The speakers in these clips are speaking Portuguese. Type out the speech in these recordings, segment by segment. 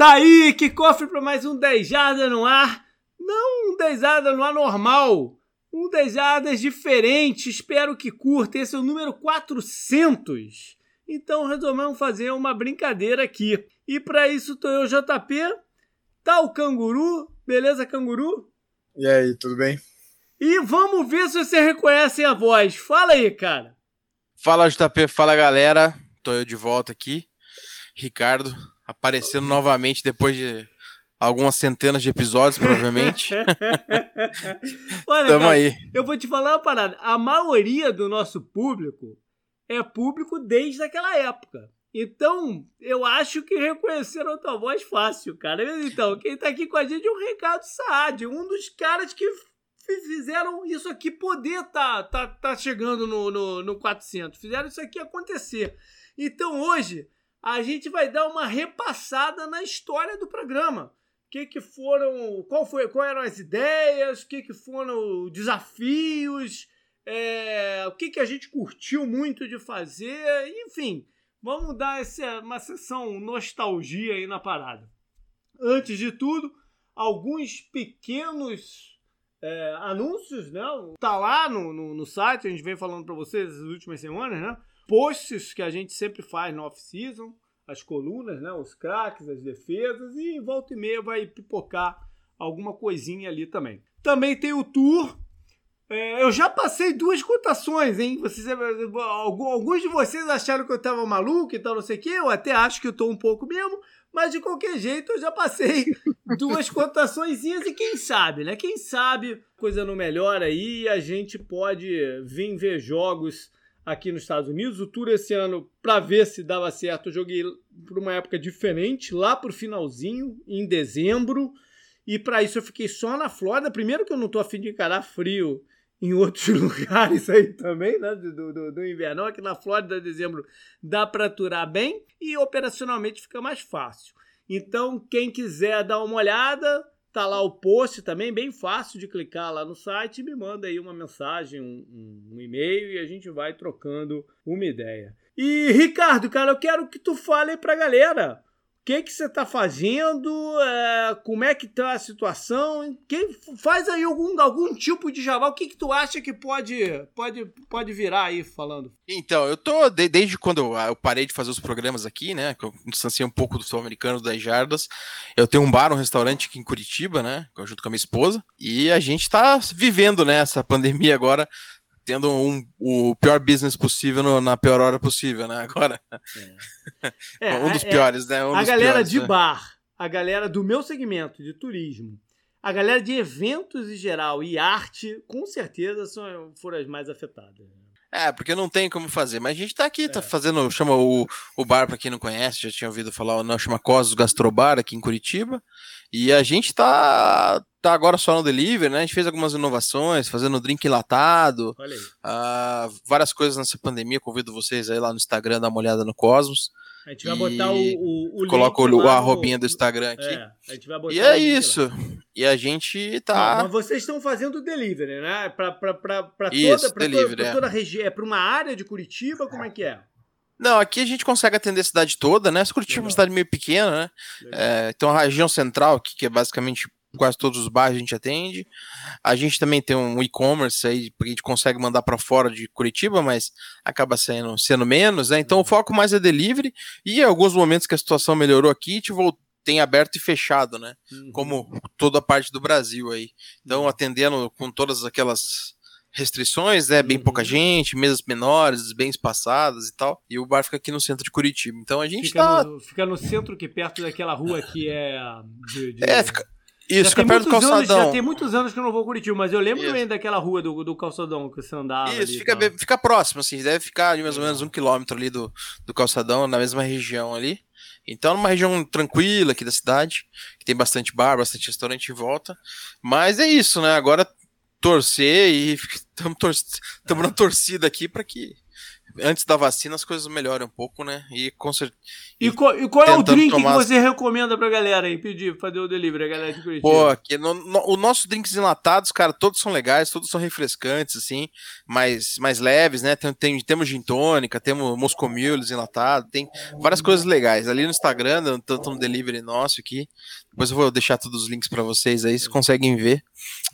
Tá aí, que cofre para mais um 10 Jardas no ar. Não um 10 Jardas no ar normal, um 10 Jardas diferente. Espero que curta. Esse é o número 400. Então resolvemos fazer uma brincadeira aqui. E para isso tô eu, JP. Tá o Canguru. Beleza, Canguru? E aí, tudo bem? E vamos ver se você reconhece a voz. Fala aí, cara. Fala, JP. Fala, galera. Tô eu de volta aqui. Ricardo, aparecendo novamente depois de algumas centenas de episódios, provavelmente. Olha, Tamo cara, aí. Eu vou te falar uma parada. A maioria do nosso público é público desde aquela época. Então, eu acho que reconheceram a tua voz fácil, cara. Então, quem tá aqui com a gente é o Ricardo Saad, um dos caras que fizeram isso aqui poder tá, tá, tá chegando no, no, no 400. Fizeram isso aqui acontecer. Então, hoje, a gente vai dar uma repassada na história do programa. Que, que foram, qual foi, qual eram as ideias, o que, que foram os desafios, é, o que, que a gente curtiu muito de fazer, enfim, vamos dar essa, uma sessão nostalgia aí na parada. Antes de tudo, alguns pequenos é, anúncios, né? Tá lá no, no, no, site, a gente vem falando para vocês nas últimas semanas, né? Posts que a gente sempre faz no off-season as colunas, né, os craques, as defesas e volta e meia vai pipocar alguma coisinha ali também. Também tem o tour. É, eu já passei duas cotações, hein? Vocês, alguns de vocês acharam que eu tava maluco e tal, não sei o quê. Eu até acho que eu tô um pouco mesmo, mas de qualquer jeito eu já passei duas cotações e quem sabe, né? Quem sabe coisa não melhora aí a gente pode vir ver jogos aqui nos Estados Unidos. O tour esse ano, para ver se dava certo, eu joguei por uma época diferente, lá pro finalzinho, em dezembro. E para isso eu fiquei só na Flórida. Primeiro que eu não tô afim de encarar frio em outros lugares aí também, né? Do, do, do inverno. Aqui na Flórida, dezembro, dá para aturar bem e operacionalmente fica mais fácil. Então, quem quiser dar uma olhada, Tá lá o post também, bem fácil de clicar lá no site. Me manda aí uma mensagem, um, um, um e-mail e a gente vai trocando uma ideia. E Ricardo, cara, eu quero que tu fale pra galera que que você está fazendo, é, como é que tá a situação, quem faz aí algum, algum tipo de jabá, o que que tu acha que pode pode pode virar aí falando? Então, eu tô de, desde quando eu, eu, parei de fazer os programas aqui, né, que eu distanciei um pouco do sul-americano das jardas, eu tenho um bar, um restaurante aqui em Curitiba, né, junto com a minha esposa, e a gente está vivendo, né, essa pandemia agora tendo um, o pior business possível no, na pior hora possível, né? Agora. É. É, um dos é, piores, né? Um a galera piores, de né? bar, a galera do meu segmento de turismo, a galera de eventos em geral e arte, com certeza são, foram as mais afetadas. É, porque não tem como fazer. Mas a gente tá aqui, tá é. fazendo. Chama o, o bar, pra quem não conhece, já tinha ouvido falar, não, chama Cosos Gastrobar aqui em Curitiba. E a gente tá, tá agora só no delivery, né? A gente fez algumas inovações, fazendo drink latado. Olha aí. Uh, várias coisas nessa pandemia. Convido vocês aí lá no Instagram, dar uma olhada no Cosmos. A gente vai botar o, o, o Coloca o, a arrobinha do Instagram aqui. É, a gente vai botar e é isso. Lá. E a gente tá. Não, mas vocês estão fazendo delivery, né? Pra, pra, pra, pra toda, pra delivery, toda, pra toda a região. É pra uma área de Curitiba? Como é que é? Não, aqui a gente consegue atender a cidade toda, né? Curitiba é uma cidade meio pequena, né? É, então a região central, que, que é basicamente quase todos os bairros a gente atende. A gente também tem um e-commerce aí, porque a gente consegue mandar para fora de Curitiba, mas acaba sendo, sendo menos, né? Então o foco mais é delivery e em alguns momentos que a situação melhorou aqui, a gente voltou tem aberto e fechado, né? Uhum. Como toda a parte do Brasil aí. Então, uhum. atendendo com todas aquelas restrições, né? Bem uhum. pouca gente, mesas menores, bem espaçadas e tal. E o bar fica aqui no centro de Curitiba. Então a gente fica tá. No, fica no centro, que perto daquela rua que é. De, de... É, fica. Isso, fica perto do calçadão. Anos, já tem muitos anos que eu não vou Curitiba, mas eu lembro bem daquela rua do, do calçadão que você andava. Isso, fica, bem, fica próximo, assim, deve ficar mais ou menos um quilômetro ali do, do calçadão, na mesma região ali. Então, numa região tranquila aqui da cidade, que tem bastante bar, bastante restaurante em volta. Mas é isso, né? Agora torcer e estamos tor na torcida aqui para que antes da vacina as coisas melhoram um pouco, né? E com certeza. E, qual, e qual é o drink tomar... que você recomenda pra galera aí pedir, fazer o delivery, a galera de Curitiba? Pô, aqui no, no, o nossos drinks enlatados, cara, todos são legais, todos são refrescantes, assim, mais, mais leves, né? Tem, tem, temos gin tônica, temos moscomules enlatado, tem várias coisas legais. Ali no Instagram, tanto no delivery nosso aqui. Depois eu vou deixar todos os links para vocês aí, vocês conseguem ver.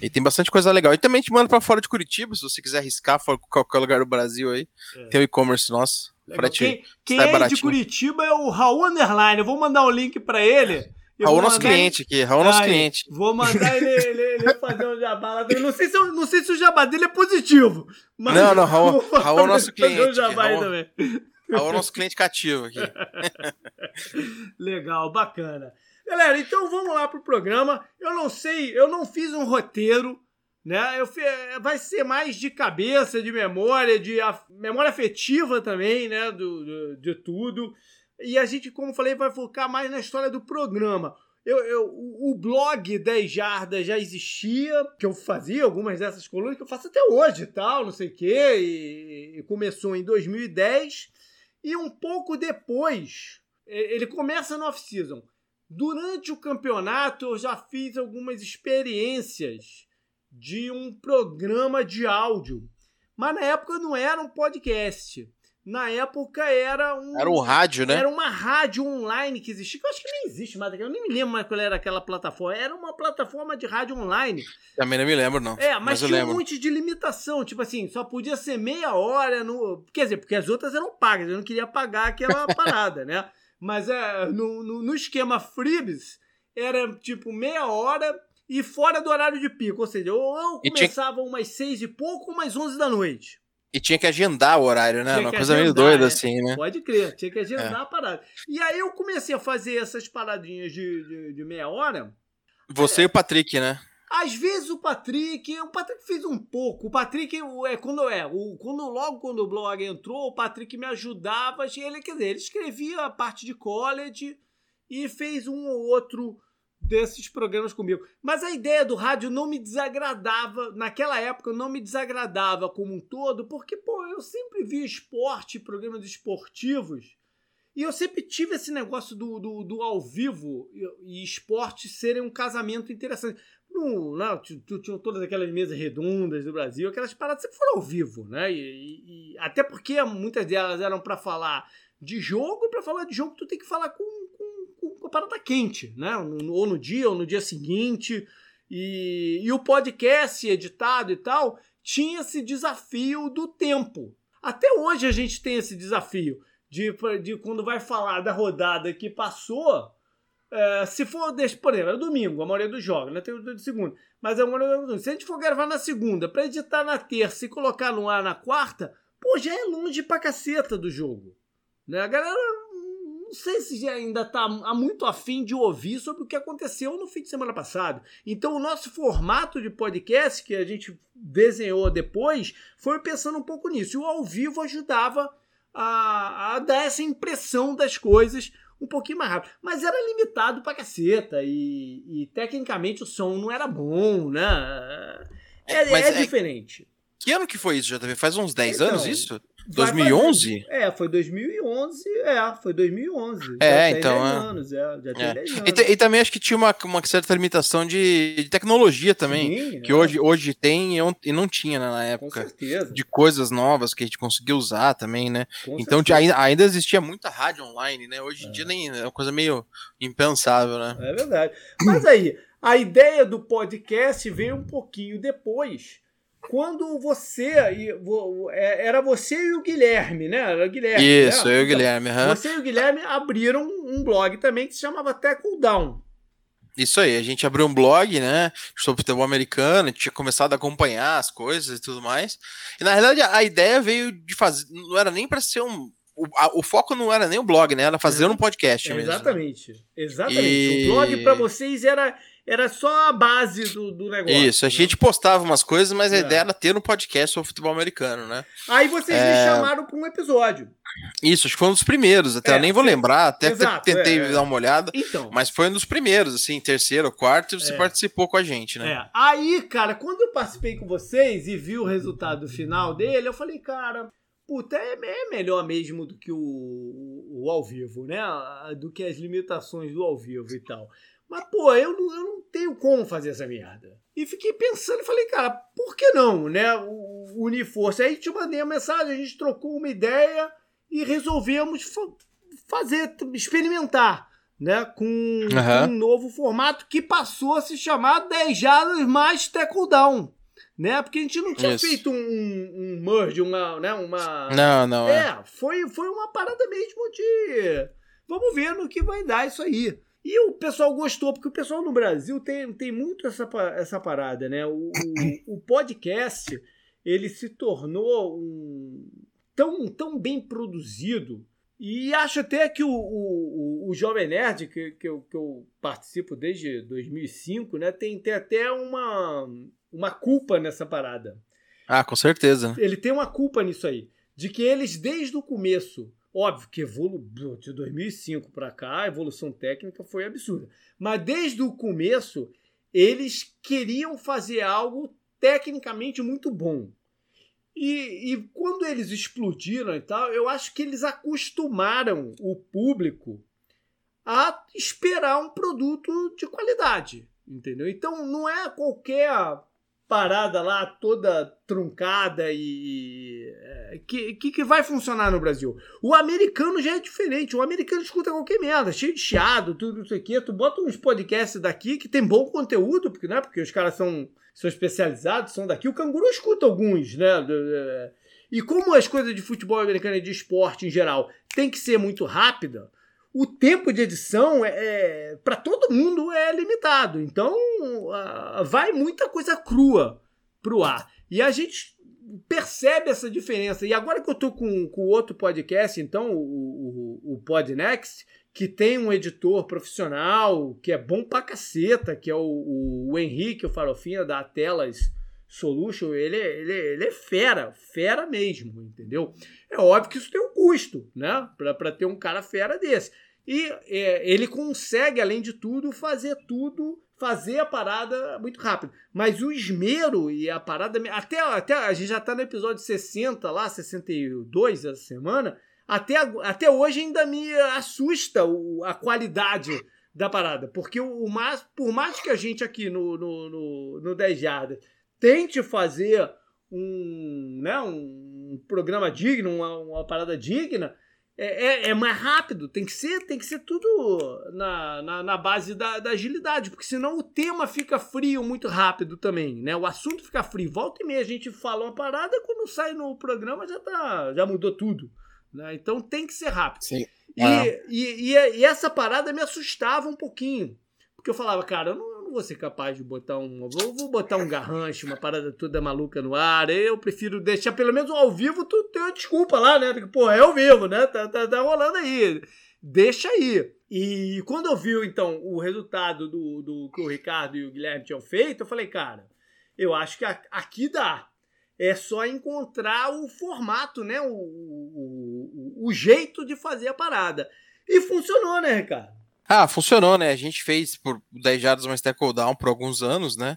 E tem bastante coisa legal. E também te mando para fora de Curitiba, se você quiser arriscar fora qualquer lugar do Brasil aí. É. Tem o e-commerce nosso. Quem, quem é de Curitiba é o Raul Underline. Eu vou mandar o um link para ele. Raul é nosso cliente aqui, Raul nosso cliente. Vou mandar ele, ele, ele fazer um jabá lá. Não sei, se, não sei se o jabá dele é positivo. Mas não, não, Raul, Raul é nosso cliente. Um jabá Raul, também. Raul é nosso cliente cativo aqui. Legal, bacana. Galera, então vamos lá pro programa. Eu não sei, eu não fiz um roteiro, né? Eu, vai ser mais de cabeça, de memória, de memória afetiva também, né? Do, do, de tudo. E a gente, como falei, vai focar mais na história do programa. Eu, eu, o blog 10 Jardas já existia, que eu fazia algumas dessas colunas, que eu faço até hoje e tal, não sei o quê, e, e começou em 2010. E um pouco depois, ele começa no off-season. Durante o campeonato, eu já fiz algumas experiências de um programa de áudio. Mas na época não era um podcast. Na época era um. Era um rádio, né? Era uma rádio online que existia, que eu acho que nem existe mais. Eu nem me lembro mais qual era aquela plataforma. Era uma plataforma de rádio online. Também não me lembro, não. É, mas, mas tinha um monte de limitação. Tipo assim, só podia ser meia hora no. Quer dizer, porque as outras eram pagas. Eu não queria pagar aquela parada, né? Mas é, no, no, no esquema Freebs, era tipo meia hora e fora do horário de pico. Ou seja, ou eu começava tinha... umas seis e pouco, umas onze da noite. E tinha que agendar o horário, né? Tinha Uma coisa agendar, meio doida é. assim, né? Pode crer, tinha que agendar é. a parada. E aí eu comecei a fazer essas paradinhas de, de, de meia hora. Você é, e o Patrick, né? Às vezes o Patrick, o Patrick fez um pouco. O Patrick é quando é, o, quando logo quando o blog entrou, o Patrick me ajudava, ele quer dizer, ele escrevia a parte de college e fez um ou outro desses programas comigo. Mas a ideia do rádio não me desagradava, naquela época não me desagradava como um todo, porque pô, eu sempre vi esporte, programas esportivos, e eu sempre tive esse negócio do, do, do ao vivo e, esporte serem um casamento interessante no, não, tinham todas aquelas mesas redondas do Brasil, aquelas paradas sempre foram ao vivo, né? E, e, até porque muitas delas eram para falar de jogo, para falar de jogo tu tem que falar com, com, com a parada quente, né? Ou no dia, ou no dia seguinte. E, e o podcast editado e tal tinha esse desafio do tempo. Até hoje a gente tem esse desafio de, de quando vai falar da rodada que passou, é, se for, por exemplo, é domingo, a maioria dos jogos, né? Tem o de segunda. Mas é a maioria dos Se a gente for gravar na segunda, pra editar na terça e colocar no ar na quarta, pô, já é longe pra caceta do jogo. Né? A galera não sei se já ainda tá muito afim de ouvir sobre o que aconteceu no fim de semana passado. Então, o nosso formato de podcast que a gente desenhou depois foi pensando um pouco nisso. E o ao vivo ajudava a, a dar essa impressão das coisas um pouquinho mais rápido. Mas era limitado pra caceta e, e tecnicamente o som não era bom, né? É, é, é, diferente. Que ano que foi isso, JV? Faz uns 10 então, anos isso? 2011? Fazer, é, foi 2011. É, foi 2011. É, já então. Tem 10 é. anos, é, já tem é. 10 anos. E, e, também acho que tinha uma, uma certa limitação de, de tecnologia também. Sim, que é. hoje, hoje tem e não tinha né, na época. Com certeza. De coisas novas que a gente conseguiu usar também, né? Com então ainda, ainda existia muita rádio online, né? Hoje em é. dia nem é uma coisa meio impensável, né? É verdade. Mas aí, a ideia do podcast veio um pouquinho depois quando você. É, era você e o Guilherme, né? Era o Guilherme. Isso, né? eu e o Guilherme. Uhum. Você e o Guilherme abriram um blog também que se chamava Tackle Down. Isso aí, a gente abriu um blog, né, sobre futebol americano, a gente tinha começado a acompanhar as coisas e tudo mais. E na verdade a ideia veio de fazer, não era nem para ser um o, a, o, foco não era nem o blog, né? Era fazer um podcast mesmo. Exatamente. Né? Exatamente. E... O blog para vocês era era só a base do, do negócio. Isso, a né? gente postava umas coisas, mas a é. ideia era ter um podcast sobre futebol americano, né? Aí vocês é... me chamaram para um episódio. Isso, acho que foi um dos primeiros, até é, eu nem vou lembrar, até Exato, tentei é, dar uma olhada. Então. Mas foi um dos primeiros, assim, terceiro ou quarto, e você é. participou com a gente, né? Aí, cara, quando eu participei com vocês e vi o resultado final dele, eu falei, cara, puta, é, é melhor mesmo do que o, o, o, ao vivo, né? Do que as limitações do ao vivo e tal. Mas, pô, eu não, eu não tenho como fazer essa merda. E fiquei pensando e falei, cara, por que não, né? Unir força. Aí te mandei a mensagem, a gente trocou uma ideia e resolvemos fa fazer, experimentar, né? Com, uhum. com, um novo formato que passou a se chamar 10 jardas mais tackle down. Né? Porque a gente não tinha Isso. feito um, um merge, uma, né? uma. Não, não. É, é, Foi, foi uma parada mesmo de. Vamos ver no que vai dar isso aí. E o pessoal gostou, porque o pessoal no Brasil tem, tem muito essa, essa parada, né? O, o, podcast, ele se tornou um, tão, tão bem produzido e acho até que o, o, o Jovem Nerd, que, que, eu, que eu participo desde 2005, né, tem, tem até uma, uma culpa nessa parada. Ah, com certeza. Ele tem uma culpa nisso aí. De que eles, desde o começo, Óbvio que evolu... de 2005 para cá, a evolução técnica foi absurda. Mas desde o começo, eles queriam fazer algo tecnicamente muito bom. E, e quando eles explodiram e tal, eu acho que eles acostumaram o público a esperar um produto de qualidade, entendeu? Então não é qualquer parada lá toda truncada e que, que, que vai funcionar no Brasil. O americano já é diferente. O americano escuta qualquer merda, cheio de chiado, tudo isso aqui. Tu bota uns podcasts daqui que tem bom conteúdo, porque, né, porque os caras são, são especializados, são daqui. O canguru escuta alguns, né? E como as coisas de futebol americano e de esporte em geral tem que ser muito rápida, o tempo de edição é, é para todo mundo é limitado. Então uh, vai muita coisa crua pro ar. E a gente percebe essa diferença. E agora que eu tô com, com outro podcast, então, o, o, o Podnext, que tem um editor profissional, que é bom pra caceta, que é o, o Henrique, o Farofinha da Telas Solution, ele, ele, ele é fera, fera mesmo, entendeu? É óbvio que isso tem um custo, né? Para ter um cara fera desse. E é, ele consegue, além de tudo, fazer tudo, fazer a parada muito rápido. Mas o esmero e a parada. Até, até a gente já tá no episódio 60, lá, 62 essa semana. Até, até hoje ainda me assusta o, a qualidade da parada. Porque o, mais, por mais que a gente aqui no, no, no, no 10 Jardas tente fazer um, né, um programa digno, uma, uma parada digna é, é, é, mais rápido, tem que ser, tem que ser tudo na, na, na base da, da, agilidade, porque senão o tema fica frio muito rápido também, né? O assunto fica frio. Volta e meia a gente fala uma parada, quando sai no programa já tá, já mudou tudo, né? Então tem que ser rápido. Sim. E, é. e, e, e, essa parada me assustava um pouquinho, porque eu falava, cara, eu não, não vou ser capaz de botar um. Vou, vou botar um garrancho, uma parada toda maluca no ar. Eu prefiro deixar, pelo menos ao vivo, tu tem desculpa lá, né? Porque, pô, é ao vivo, né? Tá, tá, tá rolando aí. Deixa aí. E quando eu vi, então, o resultado do, do que o Ricardo e o Guilherme tinham feito, eu falei, cara, eu acho que aqui dá. É só encontrar o formato, né? O, o, o, o jeito de fazer a parada. E funcionou, né, Ricardo? Ah, funcionou, né? A gente fez por 10 jardas mais tackle down por alguns anos, né?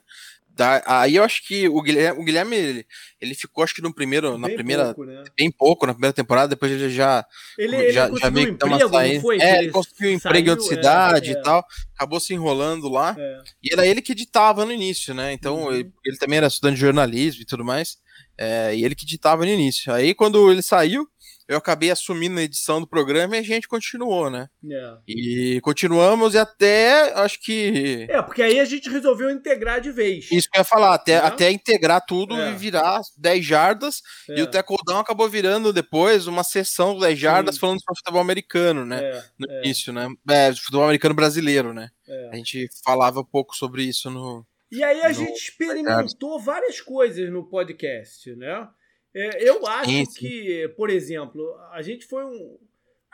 Da, aí eu acho que o Guilherme, o Guilherme ele, ele ficou, acho que no primeiro, bem na primeira, pouco, né? bem pouco na primeira temporada, depois ele já ele, já, ele já meio que uma saída. Foi, é, ele conseguiu emprego em outra é, cidade é, e tal, acabou se enrolando lá. É. E era ele que editava no início, né? Então uhum. ele, ele, também era estudante de jornalismo e tudo mais. É, e ele que editava no início. Aí quando ele saiu, eu acabei assumindo a edição do programa e a gente continuou, né? É. E continuamos e até acho que. É, porque aí a gente resolveu integrar de vez. Isso que eu ia falar, até, é. até integrar tudo é. e virar 10 jardas. E o Tackle Down acabou virando depois uma sessão 10 jardas Sim. falando sobre futebol americano, né? É, no é. início, né? É, futebol americano brasileiro, né? A gente falava um pouco sobre isso no. E aí a no... gente experimentou várias coisas no podcast, né? É, eu acho sim. que, por exemplo, a gente foi um,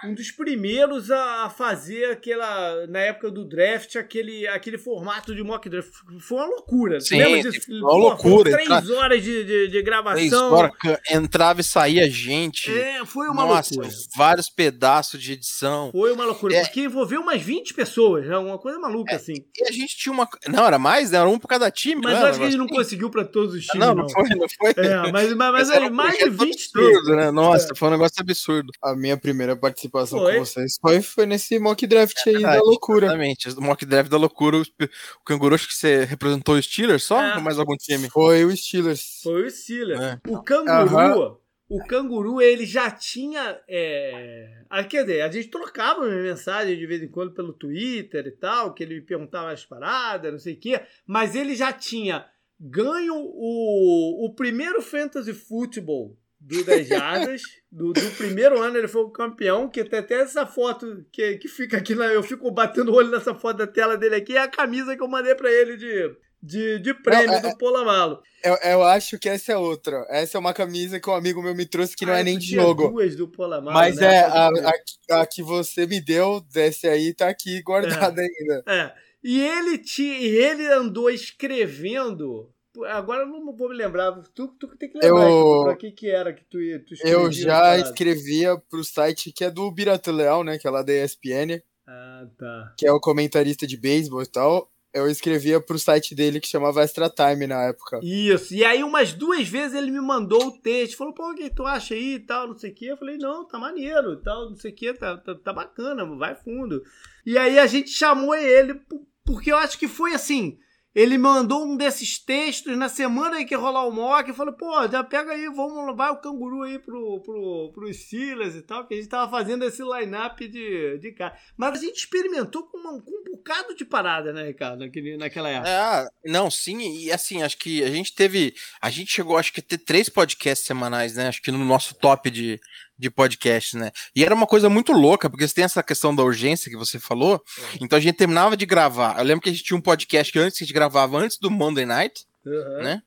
um dos primeiros a fazer aquela, na época do draft, aquele, aquele formato de mock draft. Foi uma loucura. Sim, lembra disso? Foi uma loucura. Três entra... horas de, de, de gravação. Três horas, entrava e saía gente. É, foi uma Nossa, loucura. vários pedaços de edição. Foi uma loucura, é. porque envolveu umas 20 pessoas, né? Uma coisa maluca, é, assim. E a gente tinha uma... Não, era mais, né? Era um por cada time, Mas eu acho que a gente não conseguiu para todos os times, não. Não, não foi, não foi. É, mas, mas, mas era mais de 20 absurdo, né? Nossa, é. foi um negócio absurdo. A minha primeira participação foi. com vocês foi, foi nesse mock draft é aí da loucura. Exatamente, o mock draft da loucura. O Canguru, acho que você representou o Steelers só é. ou mais algum time? Foi o Steelers. Foi o Steelers. É. O Canguru. O canguru, ele já tinha. É... Ah, quer dizer, a gente trocava mensagem de vez em quando pelo Twitter e tal, que ele me perguntava as paradas, não sei o quê, mas ele já tinha ganho o, o primeiro Fantasy Football do 10 jardas. do, do, primeiro ano ele foi o campeão, que tem até essa foto que, que fica aqui, na, eu fico batendo o olho nessa foto da tela dele aqui, é a camisa que eu mandei para ele de, de, de prêmio não, é, do Polamalo. Eu, eu acho que essa é outra. Essa é uma camisa que um amigo meu me trouxe que não é ah, é nem de jogo. duas do Polamalo, Mas né? é, a, a, a, que você me deu, desse aí, tá aqui guardada é, ainda. É. E ele, te, ele andou escrevendo Agora eu não vou me lembrar. Tu, tu tem que lembrar eu, pra que, que era que tu, tu Eu já escrevia pro site que é do Birato Leal, né? Que é lá da ESPN. Ah, tá. Que é o comentarista de beisebol e tal. Eu escrevia pro site dele que chamava Extra Time na época. Isso. E aí, umas duas vezes ele me mandou o texto. Falou, pô, o que tu acha aí e tal, não sei o quê. Eu falei, não, tá maneiro e tal, não sei o quê, tá, tá, tá bacana, vai fundo. E aí a gente chamou ele, porque eu acho que foi assim ele mandou um desses textos na semana em que rolar o mock e falou, pô, já pega aí, vamos, vai o canguru aí pro, pro, pros Silas e tal, que a gente tava fazendo esse line-up de, de cara. Mas a gente experimentou com, uma, com um bocado de parada, né, Ricardo, naquele, naquela época. É, não, sim, e assim, acho que a gente teve, a gente chegou, acho que a ter três podcasts semanais, né, acho que no nosso top de, de podcast, né? E era uma coisa muito louca, porque você tem essa questão da urgência que você falou. Uhum. Então a gente terminava de gravar. Eu lembro que a gente tinha um podcast que antes a gente gravava antes do Monday Night, uhum. né?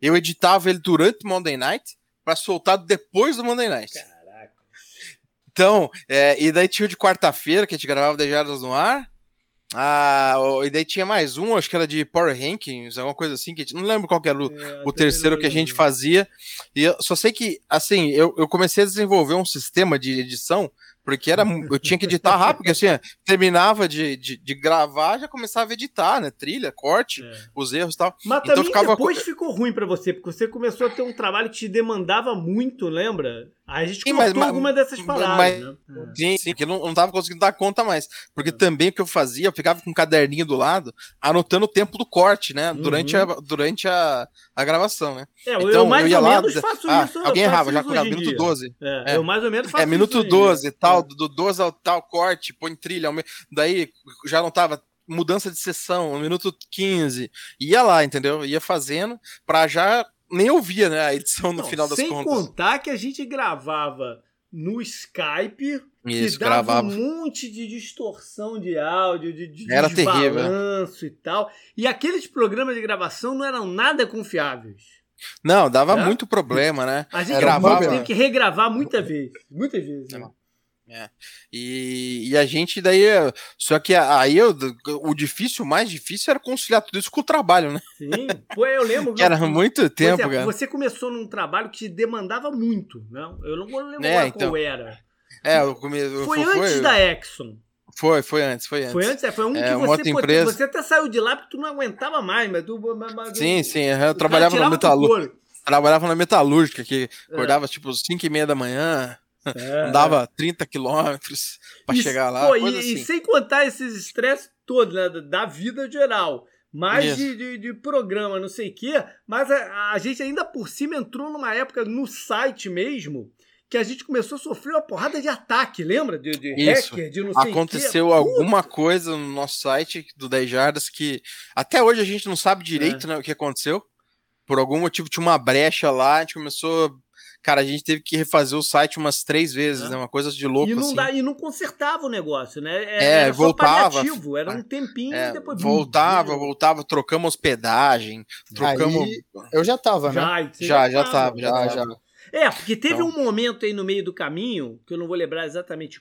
Eu editava ele durante o Monday Night para soltar depois do Monday Night. Caraca. Então, é, e daí tinha o de quarta-feira que a gente gravava 10 Jardas no ar. Ah, e daí tinha mais um, acho que era de Power Rankings, alguma coisa assim, que não lembro qual era o, é, o terceiro que a gente fazia. E eu só sei que, assim, eu, eu comecei a desenvolver um sistema de edição porque era, eu tinha que editar rápido, porque assim, terminava de, de, de, gravar, já começava a editar, né? Trilha, corte, é. os erros e tal. Mas então também ficava... depois ficou ruim para você, porque você começou a ter um trabalho que te demandava muito, lembra? Aí a gente sim, cortou alguma dessas palavras, mas, né? É. Sim, sim, que eu não, não tava conseguindo dar conta mais. Porque é. também o que eu fazia, eu ficava com um caderninho do lado, anotando o tempo do corte, né? Uhum. Durante, a, durante a, a gravação, né? É, então, eu mais eu ia ou lá, menos faço ah, isso. Alguém errava, já colocava minuto 12. É, é, eu mais ou menos faço É, minuto 12 e tal, é. do 12 ao tal corte, põe trilha, daí já não tava mudança de sessão, minuto 15. Ia lá, entendeu? Ia fazendo pra já nem ouvia, né, a edição no não, final das sem contas. Sem contar que a gente gravava no Skype, Isso, que dava gravava. um monte de distorção de áudio, de, de Era terrível. Né? e tal. E aqueles programas de gravação não eram nada confiáveis. Não, dava é? muito problema, né? A gente gravava... tem que regravar muitas vezes. Muitas vezes. Né? É. E, e, a gente daí. Só que aí eu, o difícil, o mais difícil era conciliar tudo isso com o trabalho, né? Sim, pô, eu lembro. era muito tempo, exemplo, cara. Você começou num trabalho que demandava muito, né? Eu não vou lembrar é, então, qual era. É, eu comecei. Foi, foi antes da Exxon. Foi, foi antes, foi antes. Foi antes, é, foi um é, que você, pô, você até saiu de lá porque tu não aguentava mais, mas tu. Mas, sim, sim, eu trabalhava na metalúrgica. Trabalhava na metalúrgica, que é. acordava tipo 5 e meia da manhã. É, Andava é. 30 quilômetros para chegar lá. Pô, e, assim. e, sem contar esses estresses todos, né? Da vida geral. Mais de, de, de, programa, não sei o quê. Mas a, a, gente ainda por cima entrou numa época no site mesmo que a gente começou a sofrer uma porrada de ataque, lembra? De, de Isso. hacker, de não sei Aconteceu alguma coisa no nosso site do 10 Jardas que até hoje a gente não sabe direito é. né, o que aconteceu. Por algum motivo tinha uma brecha lá, a gente começou Cara, a gente teve que refazer o site umas três vezes, é. né? Uma coisa de louco. E não, assim. dá, e não consertava o negócio, né? Era, é, era voltava. Era um tempinho é, e depois. Voltava, voltava, trocamos hospedagem, trocamos. Aí, eu já tava, né? Já, já, já, tava, já, já, já. É, porque teve então... um momento aí no meio do caminho, que eu não vou lembrar exatamente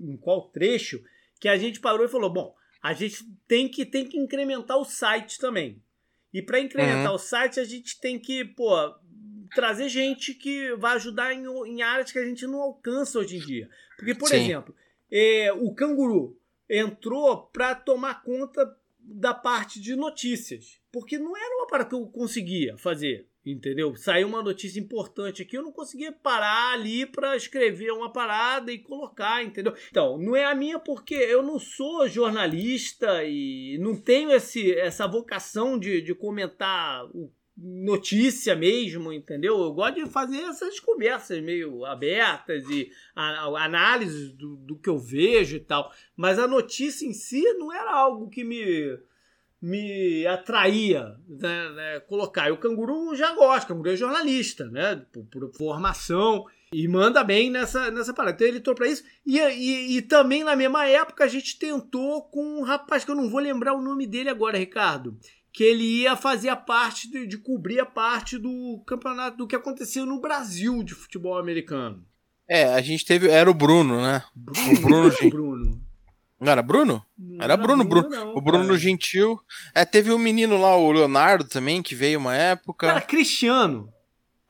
em qual trecho, que a gente parou e falou: bom, a gente tem que, tem que incrementar o site também. E para incrementar uhum. o site, a gente tem que, pô, trazer gente que vai ajudar em, em áreas que a gente não alcança hoje em dia. Porque, por Sim. exemplo, é, o canguru entrou para tomar conta da parte de notícias. Porque não era uma parada que eu conseguia fazer. Entendeu? Saiu uma notícia importante aqui, eu não conseguia parar ali para escrever uma parada e colocar, entendeu? Então, não é a minha porque eu não sou jornalista e não tenho esse, essa vocação de, de comentar o notícia mesmo, entendeu? Eu gosto de fazer essas conversas meio abertas e a, a análise do, do que eu vejo e tal. Mas a notícia em si não era algo que me me atraía né, né, colocar. E o canguru já gosta, o canguru é jornalista, né? Por, por, formação. E manda bem nessa, nessa parada. Então ele entrou pra isso. E, e, e, também na mesma época a gente tentou com um rapaz que eu não vou lembrar o nome dele agora, Ricardo. Que ele ia fazer a parte de, de cobrir a parte do campeonato do que aconteceu no Brasil de futebol americano. É, a gente teve. Era o Bruno, né? Bruno, o Bruno. Bruno. Não era Bruno? Não era, Bruno, Bruno. Não, o Bruno cara. Gentil. É, teve um menino lá, o Leonardo também, que veio uma época. Cara, Cristiano.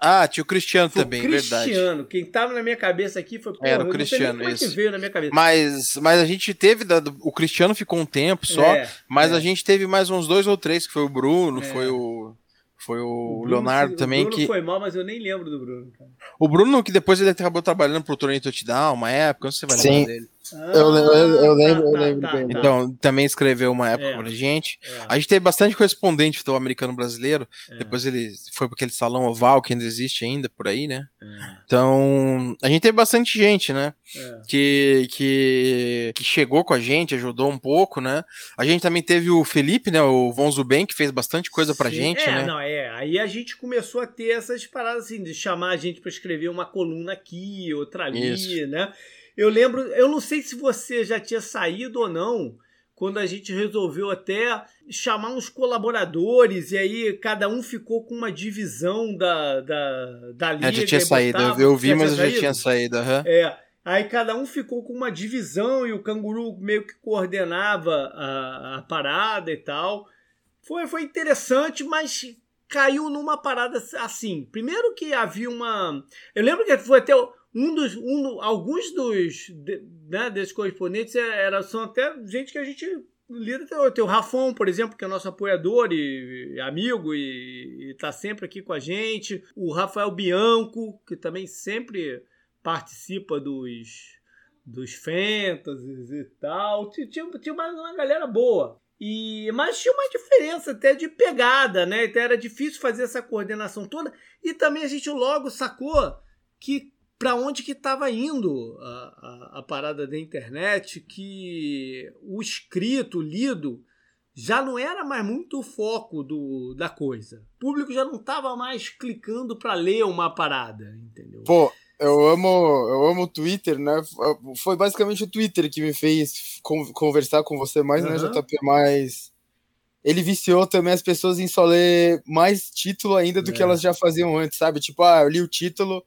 Ah, tinha o Cristiano foi também, Cristiano. verdade. Cristiano. Quem tava na minha cabeça aqui foi Era o Cristiano, isso. Que veio na minha cabeça. Mas, mas a gente teve. O Cristiano ficou um tempo só, é, mas é. a gente teve mais uns dois ou três, que foi o Bruno, é. foi o. Foi o, o Leonardo também. O Bruno que... foi mal, mas eu nem lembro do Bruno. Cara. O Bruno, que depois ele acabou trabalhando pro Torneio Touchdown, uma época, não sei se você vai lembrar dele. Ah, eu, eu, eu, lembro, eu tá, lembro tá, bem. Tá. Então, também escreveu uma época é. pra gente. É. A gente teve bastante correspondente do americano brasileiro. É. Depois ele foi para aquele salão oval que ainda existe ainda por aí, né? É. Então, a gente teve bastante gente, né? É. Que, que, que chegou com a gente, ajudou um pouco, né? A gente também teve o Felipe, né? O Von Zuben, que fez bastante coisa pra Sim. gente, é, né? Não, é. Aí a gente começou a ter essas paradas assim, de chamar a gente para escrever uma coluna aqui, outra ali, Isso. né? Eu lembro, eu não sei se você já tinha saído ou não, quando a gente resolveu até chamar uns colaboradores e aí cada um ficou com uma divisão da, da, da liga. É, já tinha saído, botava, eu vi, mas eu já tinha saído. Uhum. É, aí cada um ficou com uma divisão e o canguru meio que coordenava a, a parada e tal. Foi, foi interessante, mas caiu numa parada assim. Primeiro que havia uma. Eu lembro que foi até um dos, um, alguns dos né, desses correspondentes é, era, são até gente que a gente lida até Tem o Rafon, por exemplo, que é nosso apoiador e, e amigo e está sempre aqui com a gente. O Rafael Bianco, que também sempre participa dos, dos fantasies e tal. Tinha, tinha uma, uma galera boa. E, mas tinha uma diferença até de pegada, né? Então era difícil fazer essa coordenação toda. E também a gente logo sacou que para onde que estava indo a, a, a, parada da internet, que o escrito, o lido, já não era mais muito o foco do, da coisa. O público já não estava mais clicando para ler uma parada, entendeu? Pô, eu amo, eu amo o Twitter, né? Foi basicamente o Twitter que me fez conversar com você mais, uhum. né, JP? Mas ele viciou também as pessoas em só ler mais título ainda do é. que elas já faziam antes, sabe? Tipo, ah, eu li o título,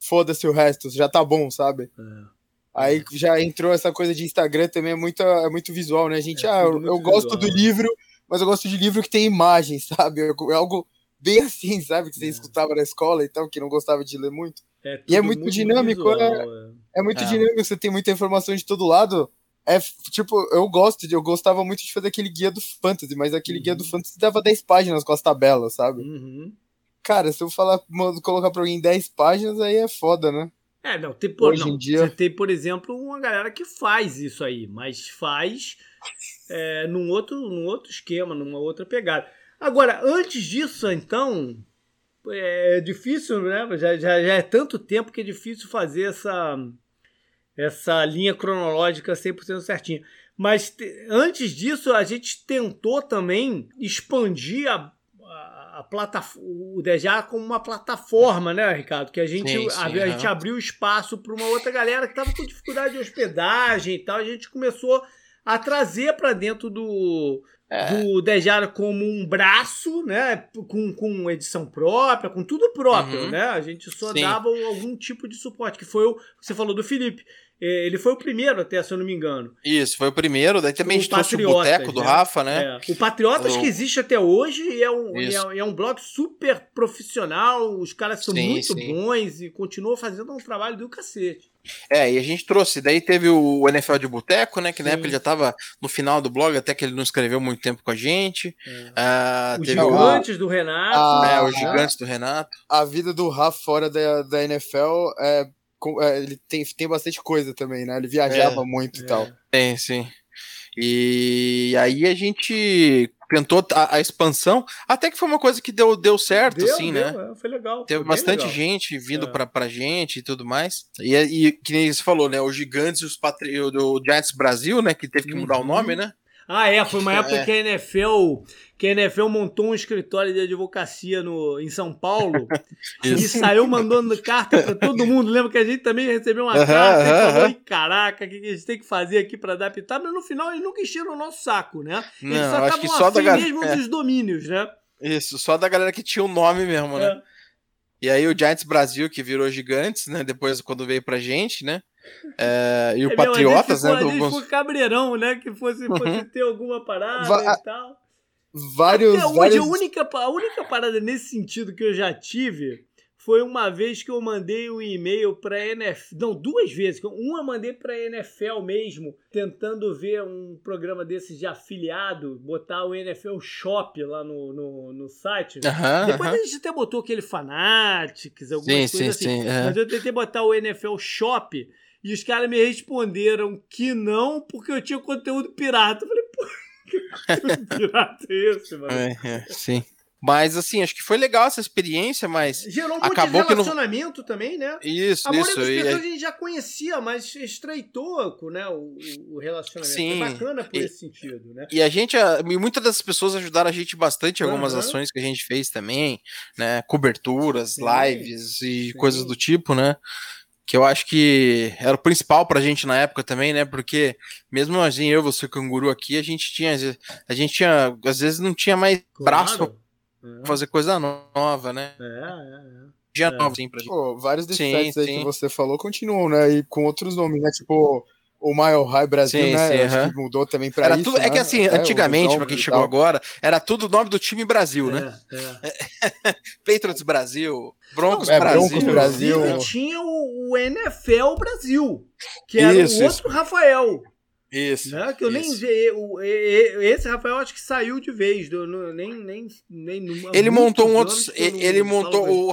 foda-se o resto, já tá bom, sabe? É. Aí já entrou essa coisa de Instagram também, é muito, é muito visual, né? A gente, é, ah, eu, eu gosto do livro, mas eu gosto de livro que tem imagens, sabe? É algo bem assim, sabe? Que você é. escutava na escola e tal, que não gostava de ler muito. É e é muito, muito dinâmico, visual, é, é, muito dinâmico, você tem muita informação de todo lado. É tipo, eu gosto de, eu gostava muito de fazer aquele guia do fantasy, mas aquele uhum. guia do fantasy dava 10 páginas com as tabelas, sabe? Uhum. Cara, se eu falar, colocar pra alguém 10 páginas, aí é foda, né? É, não, tem, por, Hoje não, em dia... você tem, por exemplo, uma galera que faz isso aí, mas faz é, num, outro, num outro esquema, numa outra pegada. Agora, antes disso, então, é difícil, né? Já, já, já é tanto tempo que é difícil fazer essa, essa linha cronológica 100% certinha. Mas antes disso, a gente tentou também expandir a, a plataforma, o Dejar como uma plataforma, né, Ricardo? Que a gente, sim, sim, a, a gente abriu espaço para uma outra galera que estava com dificuldade de hospedagem e tal. A gente começou a trazer para dentro do é. do Dejar como um braço, né? Com, com edição própria, com tudo próprio, uhum. né? A gente só Sim. dava algum tipo de suporte, que foi o que você falou do Felipe. É, ele foi o primeiro até, se eu não me engano. Isso, foi o primeiro. Daí também o a gente trouxe o Boteco do né? Rafa, né? É. O Patriotas o... que existe até hoje e é um, é, é, um blog super profissional. Os caras são sim, muito sim. bons e continuam fazendo um trabalho do cacete. É, e a gente trouxe. Daí teve o NFL de Boteco, né? Que na época ele já tava no final do blog, até que ele não escreveu muito tempo com a gente. É. Ah, os gigantes o... do Renato. Ah, é, os gigantes do Renato. A vida do Rafa fora da, da NFL é é, ele tem, tem bastante coisa também, né? Ele viajava é, muito e tal. Tem, sim. E aí a gente tentou a, a, expansão, até que foi uma coisa que deu, deu certo, deu, assim, deu, né? É, foi legal. Teve foi bastante legal. gente vindo é. pra, pra gente e tudo mais. E, e que nem você falou, né? Os gigantes e os patri... o Giants Brasil, né? Que teve que mudar uhum. o nome, né? Ah, é, foi uma época é. que a NFL, que a NFL montou um escritório de advocacia no, em São Paulo e saiu mandando carta para todo mundo. Lembra que a gente também recebeu uma carta e falou: caraca, o que a gente tem que fazer aqui para adaptar? Mas no final eles nunca encheram o nosso saco, né? Eles Não, só estavam só da mesmo é. dos domínios, né? Isso, só da galera que tinha o um nome mesmo, né? É. E aí o Giants Brasil, que virou Gigantes, né? Depois, quando veio pra gente, né? É, e o é, Patriotas, ficou, né? Do... Ficou cabreirão, né? Que fosse, fosse uhum. ter alguma parada Va e tal. Vários. Até hoje, vários... a, única, a única parada nesse sentido que eu já tive foi uma vez que eu mandei um e-mail para NFL. Não, duas vezes. Uma mandei para NFL mesmo, tentando ver um programa desses de afiliado, botar o NFL Shop lá no, no, no site. Depois a gente até botou aquele Fanatics, algumas sim, coisas sim, assim. Sim, é. Mas eu tentei botar o NFL Shop e os caras me responderam que não, porque eu tinha conteúdo pirata. Eu falei, pô, que conteúdo pirata é esse, mano? É, é, sim. Mas assim, acho que foi legal essa experiência, mas. Gerou um acabou de relacionamento não... também, né? Isso, a isso. A maioria das pessoas a gente já conhecia, mas estreitou né, o, o relacionamento. Sim. Foi bacana por e, esse sentido, né? E a gente, e muitas das pessoas ajudaram a gente bastante em algumas uhum. ações que a gente fez também, né? Coberturas, sim, lives e sim. coisas do tipo, né? Que eu acho que era o principal pra gente na época também, né? Porque mesmo assim, eu, você, canguru aqui, a gente tinha, a gente tinha, às vezes não tinha mais claro. braço pra é. fazer coisa nova, né? É, é, é. Dia é. novo, sim, pra gente. Pô, vários desses aí que você falou continuam, né? E com outros nomes, né? Tipo, o Mile High Brasil, sim, né? Sim, Acho uh -huh. que mudou também pra era isso. Tudo, né? É que assim, é, antigamente, pra quem chegou agora, era tudo o nome do time Brasil, né? É. Patriots Brasil, Broncos Não, Brasil. Broncos Brasil. E tinha o, o NFL Brasil, que era isso, o outro isso. Rafael. Isso. Né? Que eu isso. nem vi. O, esse Rafael acho que saiu de vez. Do, no, nem, nem, nem, ele montou um outro. Ele, ele montou. O,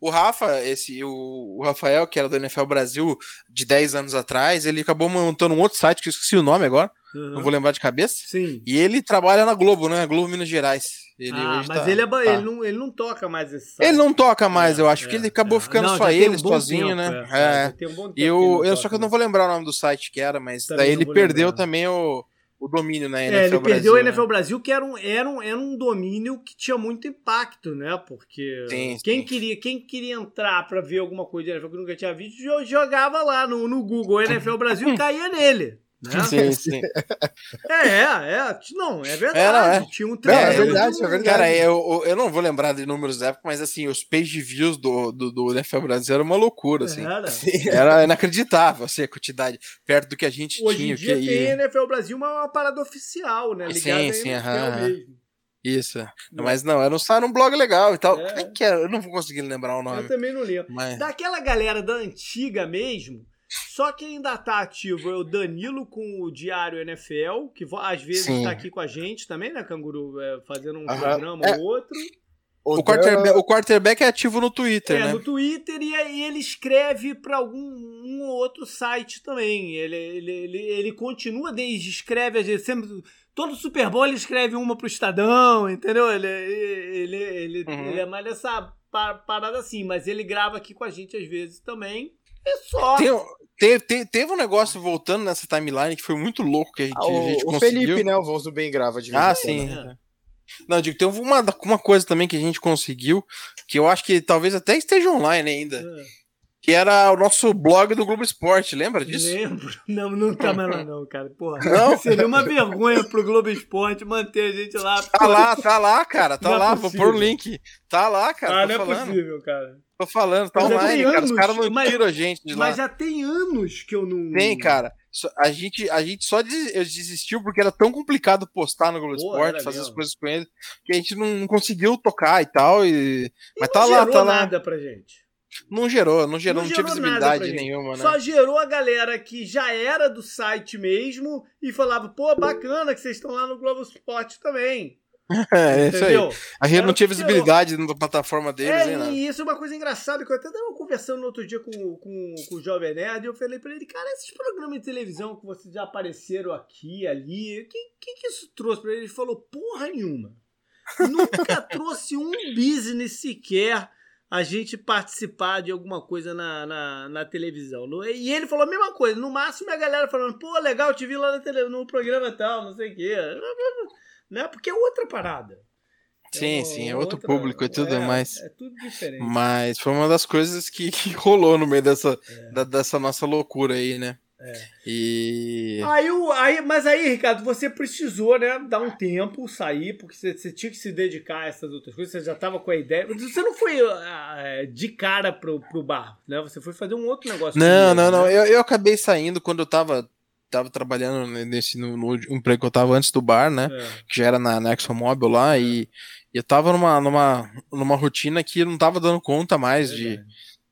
o Rafa, esse, o, o Rafael, que era do NFL Brasil de 10 anos atrás, ele acabou montando um outro site, que eu esqueci o nome agora. Uhum. Não vou lembrar de cabeça. Sim. E ele trabalha na Globo, né? Globo Minas Gerais. Ele ah, mas tá, ele, é, tá. ele, não, ele não toca mais esse. Ele não toca mais, é, eu acho é, que ele acabou é. ficando não, só ele, um sozinho, tempo, né? É. é. Um e eu, eu só que eu não vou lembrar o nome do site que era, mas também daí ele perdeu lembrar. também o, o domínio na NFL é, ele Brasil. perdeu o NFL né? Brasil, que era um, era, um, era um domínio que tinha muito impacto, né? Porque sim, quem, sim. Queria, quem queria entrar para ver alguma coisa de NFL que nunca tinha visto, jogava lá no, no Google NFL Brasil e caía nele. Né? Sim, sim. É, é, é. Não, é verdade. É, é. Tinha um treino. É, é verdade, é verdade. Cara, eu, eu não vou lembrar de números da época, mas assim, os page views do, do, do NFL Brasil era uma loucura, assim. Era. era inacreditável, assim, a quantidade, perto do que a gente Hoje tinha. Hoje em dia que tem NFL Brasil uma, uma parada oficial, né? Ligada sim, sim, aham. mesmo. Isso. Não. Mas não, era um, era um blog legal e tal. É. que era? Eu não vou conseguir lembrar o nome. Eu também não lembro. Mas... Daquela galera da antiga mesmo, só quem ainda tá ativo é o Danilo com o Diário NFL, que às vezes Sim. tá aqui com a gente também, né, Canguru? É, fazendo um programa é. ou outro. O, o, quarterback, o, quarterback, é ativo no Twitter, é, né? no Twitter e aí ele escreve para algum um outro site também. Ele, ele, ele, ele continua, desde escreve, às vezes, sempre, todo Super Bowl ele escreve uma pro Estadão, entendeu? Ele, ele, ele, uhum. ele é mais dessa parada assim, mas ele grava aqui com a gente às vezes também. É só. Tem, tem, tem, teve um negócio voltando nessa timeline que foi muito louco que a gente, ah, o, a gente o conseguiu. Felipe, né? O Voz do Bem grava de Ah, sim. Né? Não, digo, tem uma, uma coisa também que a gente conseguiu, que eu acho que talvez até esteja online ainda. É. que era o nosso blog do Globo Esporte, lembra disso? Lembro. Não, não tá mais lá não, cara. Porra. Não? Seria uma vergonha pro Globo Esporte manter a gente lá. Tá lá, tá lá, cara. Tá não é lá, é vou pôr o link. Tá lá, cara. Ah, não é falando. é possível, cara. Tô falando, tá mas online, cara. Os caras não mas, tiram a gente de lá. Mas já tem anos que eu não. Tem, cara. A gente, a gente só desistiu porque era tão complicado postar no Globo Esporte, fazer mesmo. as coisas com ele, que a gente não conseguiu tocar e tal. E... e mas tá lá, tá lá. nada pra gente. Não gerou, não gerou, não, não tinha visibilidade nenhuma, né? Só gerou a galera que já era do site mesmo e falava, pô, bacana que vocês estão lá no Globo Esporte também. É, isso aí. A gente não tinha visibilidade na plataforma deles, é, né? E isso é uma coisa engraçada que eu até estava conversando no outro dia com, com, com o Jovem Nerd e eu falei pra ele, cara, esses programas de televisão que vocês já apareceram aqui, ali, o que, que, que isso trouxe pra ele? Ele falou, porra nenhuma. Nunca trouxe um business sequer a gente participar de alguma coisa na, na, na, televisão. E ele falou a mesma coisa. No máximo a galera falando, pô, legal, te vi lá no, tele, no programa tal, não sei o quê. Né? Porque é outra parada. Sim, é sim, é outro outra, público e tudo é, mais. É tudo diferente. Mas foi uma das coisas que, que rolou no meio dessa, é. da, dessa nossa loucura aí, né? É. E. Aí, aí, mas aí, Ricardo, você precisou, né, dar um tempo, sair, porque você, você tinha que se dedicar a essas outras coisas, você já estava com a ideia. Você não foi uh, de cara pro, pro bar, né? Você foi fazer um outro negócio. Não, não, né? não. Eu, eu acabei saindo quando eu tava, tava trabalhando nesse no, no emprego que eu tava antes do bar, né? É. Que já era na, na ExxonMobil lá, é. e, e eu tava numa, numa, numa rotina que eu não tava dando conta mais de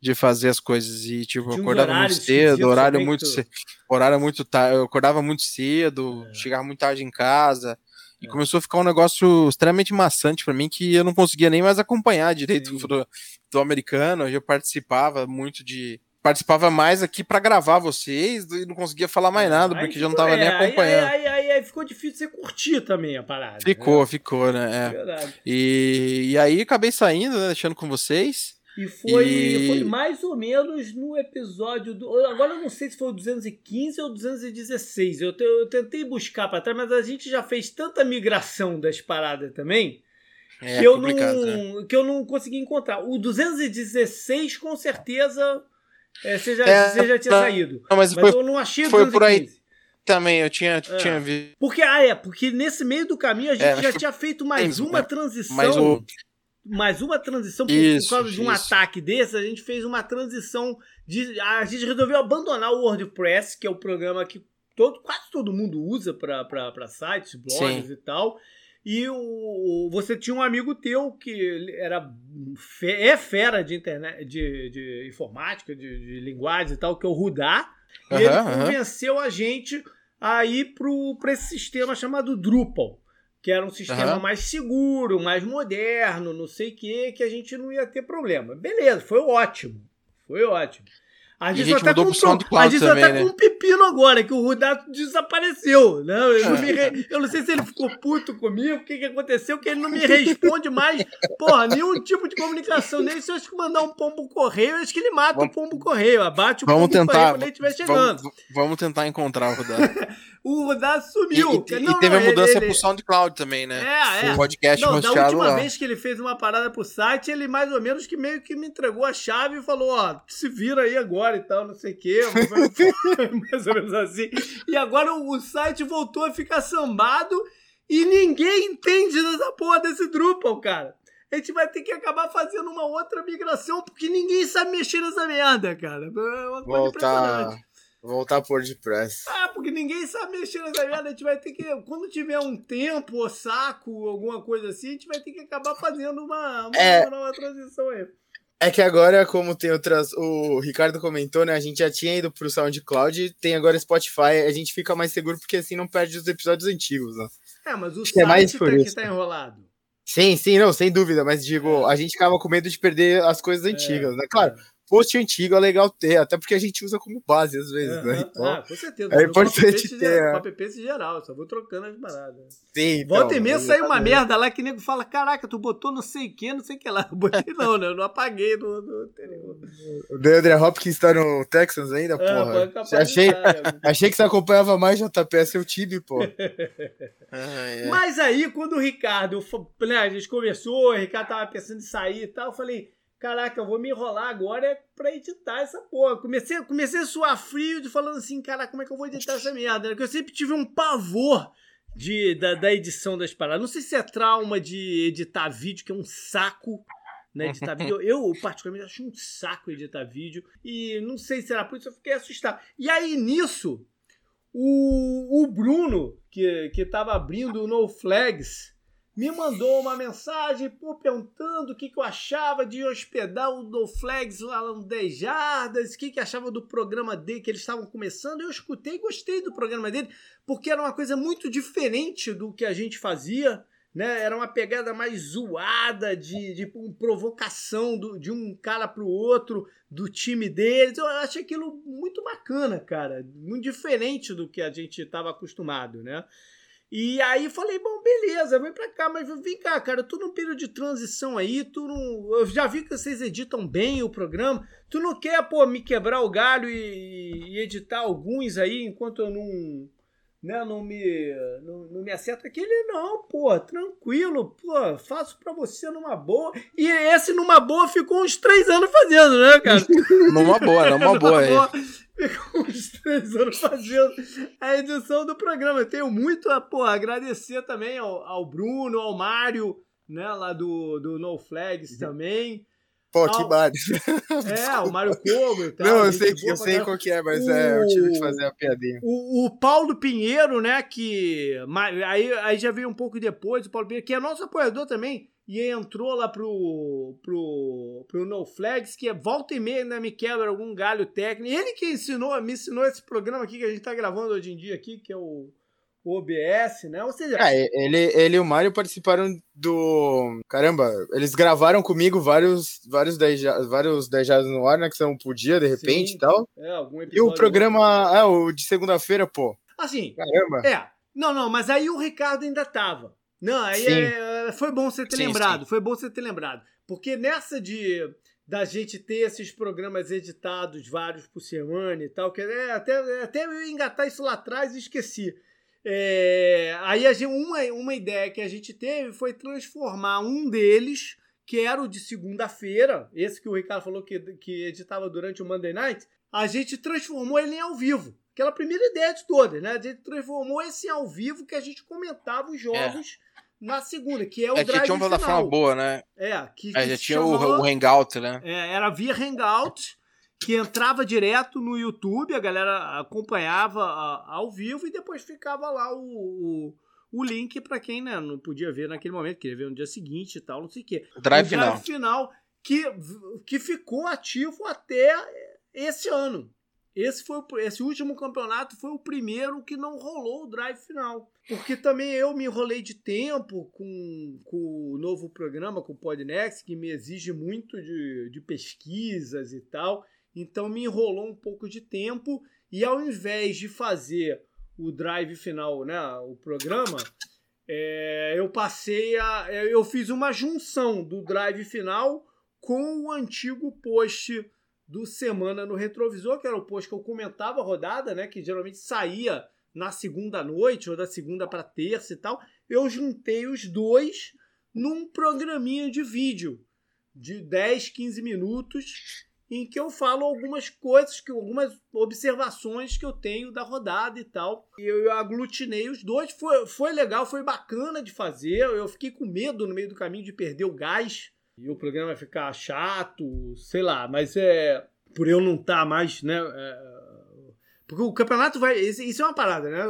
de fazer as coisas e tipo eu acordava muito cedo, horário muito cedo, horário muito tarde, eu acordava muito cedo, é. chegava muito tarde em casa e é. começou a ficar um negócio extremamente maçante para mim que eu não conseguia nem mais acompanhar direito do, do, americano, eu participava muito de participava mais aqui para gravar vocês e não conseguia falar mais nada, porque já não tava é, nem acompanhando. Aí, aí, aí, ficou difícil você curtir também a parada. Ficou, né? ficou, né? É. E, e aí acabei saindo, né, deixando com vocês. E foi, e foi mais ou menos no episódio do. Agora eu não sei se foi o 215 ou 216. Eu, te, eu tentei buscar para trás, mas a gente já fez tanta migração das paradas também. É, que, eu não, né? que eu não consegui encontrar. O 216, com certeza, é, você, já, é, você já tinha saído. Não, mas, mas foi, eu não achei o foi 215. por aí também, eu tinha, é. tinha visto. Porque, ah, é, porque nesse meio do caminho a gente é, já tinha feito mais uma transição. Mas o, mais uma transição por, isso, por causa de um ataque desse, a gente fez uma transição de a gente resolveu abandonar o WordPress, que é o programa que todo, quase todo mundo usa para sites, blogs Sim. e tal. E o, você tinha um amigo teu que era é fera de internet, de, de informática, de, de linguagem e tal, que é o Rudá. E ele convenceu a gente a ir para esse sistema chamado Drupal que era um sistema uhum. mais seguro, mais moderno, não sei o que, que a gente não ia ter problema. Beleza, foi ótimo. Foi ótimo. A gente, a gente tá com, a gente também, tá né? com um pepino agora, que o Rudato desapareceu. Né? Eu, não re... eu, não sei se ele ficou puto comigo, o que, que aconteceu, que ele não me responde mais, porra, nenhum tipo de comunicação. Nem se eu acho que mandar um pombo correio, eu acho que ele mata vamos... o pombo correio, abate o vamos pombo tentar, correio quando ele estiver chegando. Vamos, vamos, tentar encontrar o Rudato. o Rudato sumiu. E, e, não, e teve não, a mudança ele, pro SoundCloud também, né? É, é. O podcast não, da última lá. vez que ele fez uma parada pro site, ele mais ou menos que meio que me entregou a chave e falou, ó, se vira aí agora e tal, não sei o quê. mais ou menos assim. E agora o site voltou a ficar sambado e ninguém entende dessa porra desse Drupal, cara. A gente vai ter que acabar fazendo uma outra migração porque ninguém sabe mexer nessa merda, cara. É uma coisa Voltar... Voltar por WordPress. Ah, porque ninguém sabe mexer nessa merda. A gente vai ter que, quando tiver um tempo ou saco, alguma coisa assim, a gente vai ter que acabar fazendo uma, uma, é... uma transição aí. É que agora, como tem outras. O Ricardo comentou, né? A gente já tinha ido pro SoundCloud, tem agora Spotify, a gente fica mais seguro porque assim não perde os episódios antigos, né? É, mas o Acho site é mais por tá, isso. que tá enrolado. Sim, sim, não, sem dúvida, mas digo, a gente ficava com medo de perder as coisas é, antigas, né? Claro, é post antigo é legal ter, até porque a gente usa como base às vezes, né? Então, ah, com certeza. É importante ter. Geral, app geral, só vou trocando as paradas. Sim, então, Volta e meia sai uma merda lá que o nego fala: caraca, tu botou não sei o que, não sei o que lá. Eu botei não, né? Eu não apaguei no, no anterior. O Deandre Hopkins tá no Texans ainda, é, porra. Pô, achei, achei que você acompanhava mais JP, é seu time, pô. Mas aí, quando o Ricardo, né, a gente conversou, o Ricardo tava pensando em sair e tal, eu falei caraca, eu vou me enrolar agora pra editar essa porra. Comecei, comecei a suar frio de falando assim, cara, como é que eu vou editar essa merda? Porque eu sempre tive um pavor de, da, da edição das paradas. Não sei se é trauma de editar vídeo, que é um saco né, editar vídeo. Eu, particularmente, acho um saco editar vídeo. E não sei se era por isso, eu fiquei assustado. E aí, nisso, o, o Bruno, que, que tava abrindo o No Flags, me mandou uma mensagem perguntando o que, que eu achava de hospedar o Flags lá no 10 Jardas, o que, que achava do programa dele, que eles estavam começando. Eu escutei e gostei do programa dele, porque era uma coisa muito diferente do que a gente fazia né? Era uma pegada mais zoada de, de provocação do, de um cara pro outro, do time deles. Eu achei aquilo muito bacana, cara. Muito diferente do que a gente estava acostumado, né? E aí falei, bom, beleza, vem pra cá, mas vem cá, cara, tu num período de transição aí, tu não. Eu já vi que vocês editam bem o programa. Tu não quer, pô, me quebrar o galho e, e editar alguns aí enquanto eu não né, não me não, não me acerta aquele não, pô, tranquilo, pô, faço para você numa boa. E esse numa boa ficou uns três anos fazendo, né, cara? numa boa, numa boa, é. Ficou uns três anos fazendo a edição do programa. Eu tenho muito a pô, agradecer também ao, ao Bruno, ao Mário, né, lá do, do No Flags uhum. também. Pô, que Mário. É, o Mário Kogo e tal. Não, eu sei, eu sei qual que é, mas o, é, eu tive que fazer a piadinha. O, o Paulo Pinheiro, né, que aí, aí já veio um pouco depois, o Paulo Pinheiro, que é nosso apoiador também, e entrou lá pro, pro, pro No Flags, que é volta e meia ainda me quebra algum galho técnico. Ele que ensinou, me ensinou esse programa aqui que a gente tá gravando hoje em dia aqui, que é o o OBS, né? Ou seja. É, ele, ele e o Mário participaram do. Caramba, eles gravaram comigo vários, vários 10 vários dez no ar, né? Que são por dia, de repente Sim, e tal. É, algum episódio. E o programa. É, o de segunda-feira, pô. Assim. Caramba. É. Não, não, mas aí o Ricardo ainda tava. Não, aí é, foi bom você ter sim, lembrado. Sim. Foi bom você ter lembrado. Porque nessa de da gente ter esses programas editados, vários por semana e tal, que é, até, até eu engatar isso lá atrás e esqueci. É, aí a gente, uma, uma ideia que a gente teve foi transformar um deles, que era o de segunda-feira, esse que o Ricardo falou que, que editava durante o Monday Night, a gente transformou ele em ao vivo. Aquela primeira ideia de todas, né? A gente transformou esse ao vivo que a gente comentava os jogos é. na segunda, que é o é, Drive tinha uma plataforma boa, né? É, que, é, já tinha o, o Hangout, né? É, era via Hangout que entrava direto no YouTube, a galera acompanhava ao vivo e depois ficava lá o, o, o link para quem né, não podia ver naquele momento, queria ver no dia seguinte e tal, não sei o quê. Drive, o drive final. final que, que ficou ativo até esse ano. Esse, foi, esse último campeonato foi o primeiro que não rolou o drive final. Porque também eu me enrolei de tempo com, com o novo programa, com o Podnext, que me exige muito de, de pesquisas e tal. Então me enrolou um pouco de tempo e ao invés de fazer o drive final, né, o programa, é, eu passei a. É, eu fiz uma junção do drive final com o antigo post do Semana no Retrovisor, que era o post que eu comentava a rodada, né? Que geralmente saía na segunda noite ou da segunda para terça e tal. Eu juntei os dois num programinha de vídeo de 10, 15 minutos em que eu falo algumas coisas, que algumas observações que eu tenho da rodada e tal. E eu aglutinei os dois, foi, foi legal, foi bacana de fazer. Eu fiquei com medo no meio do caminho de perder o gás e o programa ficar chato, sei lá, mas é por eu não estar tá mais, né? É, porque o campeonato vai. Isso é uma parada, né?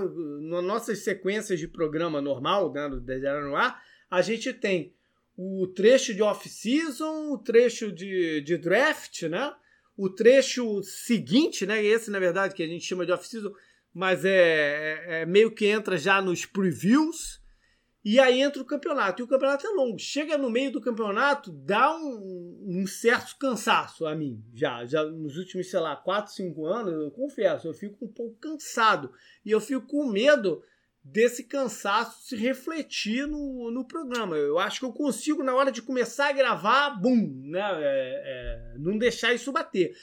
Nas nossas sequências de programa normal, né? Do 10 no ar, a gente tem o trecho de off-season, o trecho de, de draft, né? O trecho seguinte, né? Esse, na verdade, que a gente chama de off-season, mas é, é, é, meio que entra já nos previews. E aí entra o campeonato. E o campeonato é longo. Chega no meio do campeonato, dá um, um certo cansaço a mim. Já, já nos últimos, sei lá, 4, 5 anos, eu confesso, eu fico um pouco cansado. E eu fico com medo desse cansaço se refletir no, no programa. Eu acho que eu consigo, na hora de começar a gravar, bum, né? É, é, não deixar isso bater.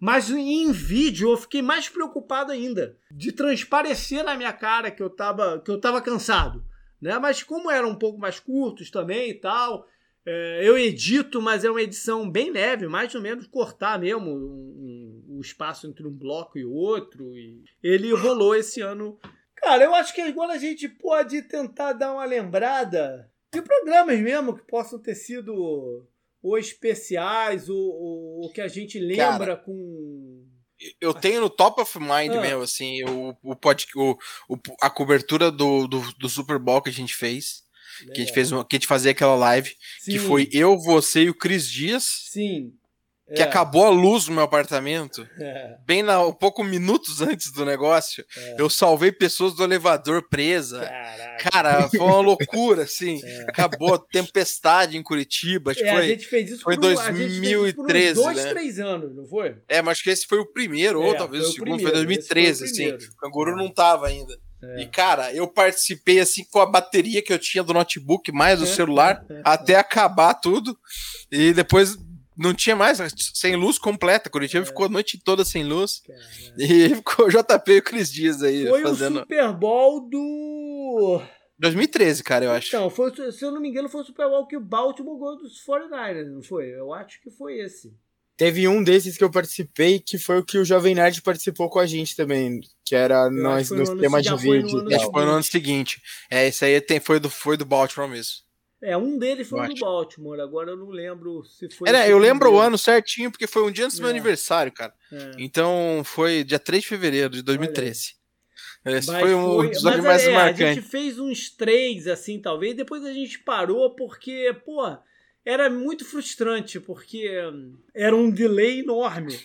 Mas em vídeo eu fiquei mais preocupado ainda de transparecer na minha cara que eu tava, que eu tava cansado. Né? Mas como eram um pouco mais curtos também e tal, É, eu edito, mas é uma edição bem leve, mais ou menos cortar mesmo o um, um, um espaço entre um bloco e outro. E ele rolou esse ano. Cara, eu acho que agora a gente pode tentar dar uma lembrada de programas mesmo que possam ter sido ou especiais, ou, ou, ou que a gente lembra Cara, com. Eu tenho no top of mind ah. mesmo, assim, o, o, pod, o, o, a cobertura do, do, do Super Bowl que a gente fez. Que a gente fez uma, que a gente fazia aquela live, Sim. que foi eu, você e o Cris Dias. Sim que é. acabou a luz no meu apartamento, é. bem na, um pouco minutos antes do negócio, é. eu salvei pessoas do elevador presa. Caraca. Cara, foi uma loucura, assim. É. Acabou tempestade em Curitiba. Acho que é, foi, a gente fez isso foi por, 2013, por dois, né? três anos, não foi? É, mas acho que esse foi o primeiro, ou talvez o, o segundo, primeiro, foi 2013, foi assim. O canguru não tava ainda. É. E, cara, eu participei assim com a bateria que eu tinha do notebook, mais do celular, até acabar tudo. E depois não tinha mais, sem luz completa. Curitiba é. ficou a noite toda sem luz. Caramba. E ficou o JP e o Cris Dias aí foi fazendo. Foi o Super Bowl do. 2013, cara, eu acho. Então, foi, se eu não me engano, foi o Super Bowl que o Baltimore ganhou dos 49ers, não foi? Eu acho que foi esse. Teve um desses que eu participei, que foi o que o Jovem Nerd participou com a gente também, que era nós no, no tema de vídeo. Acho que foi no ano seguinte. É, esse aí tem, foi, do, foi do Baltimore mesmo. É, um deles foi do Baltimore, agora eu não lembro se foi. É, eu lembro o ano certinho, porque foi um dia antes do é. meu aniversário, cara. É. Então foi dia 3 de fevereiro de 2013. Esse foi um foi, dos mas, mais é, marcantes. A gente fez uns três, assim, talvez, depois a gente parou, porque, pô, era muito frustrante, porque era um delay enorme.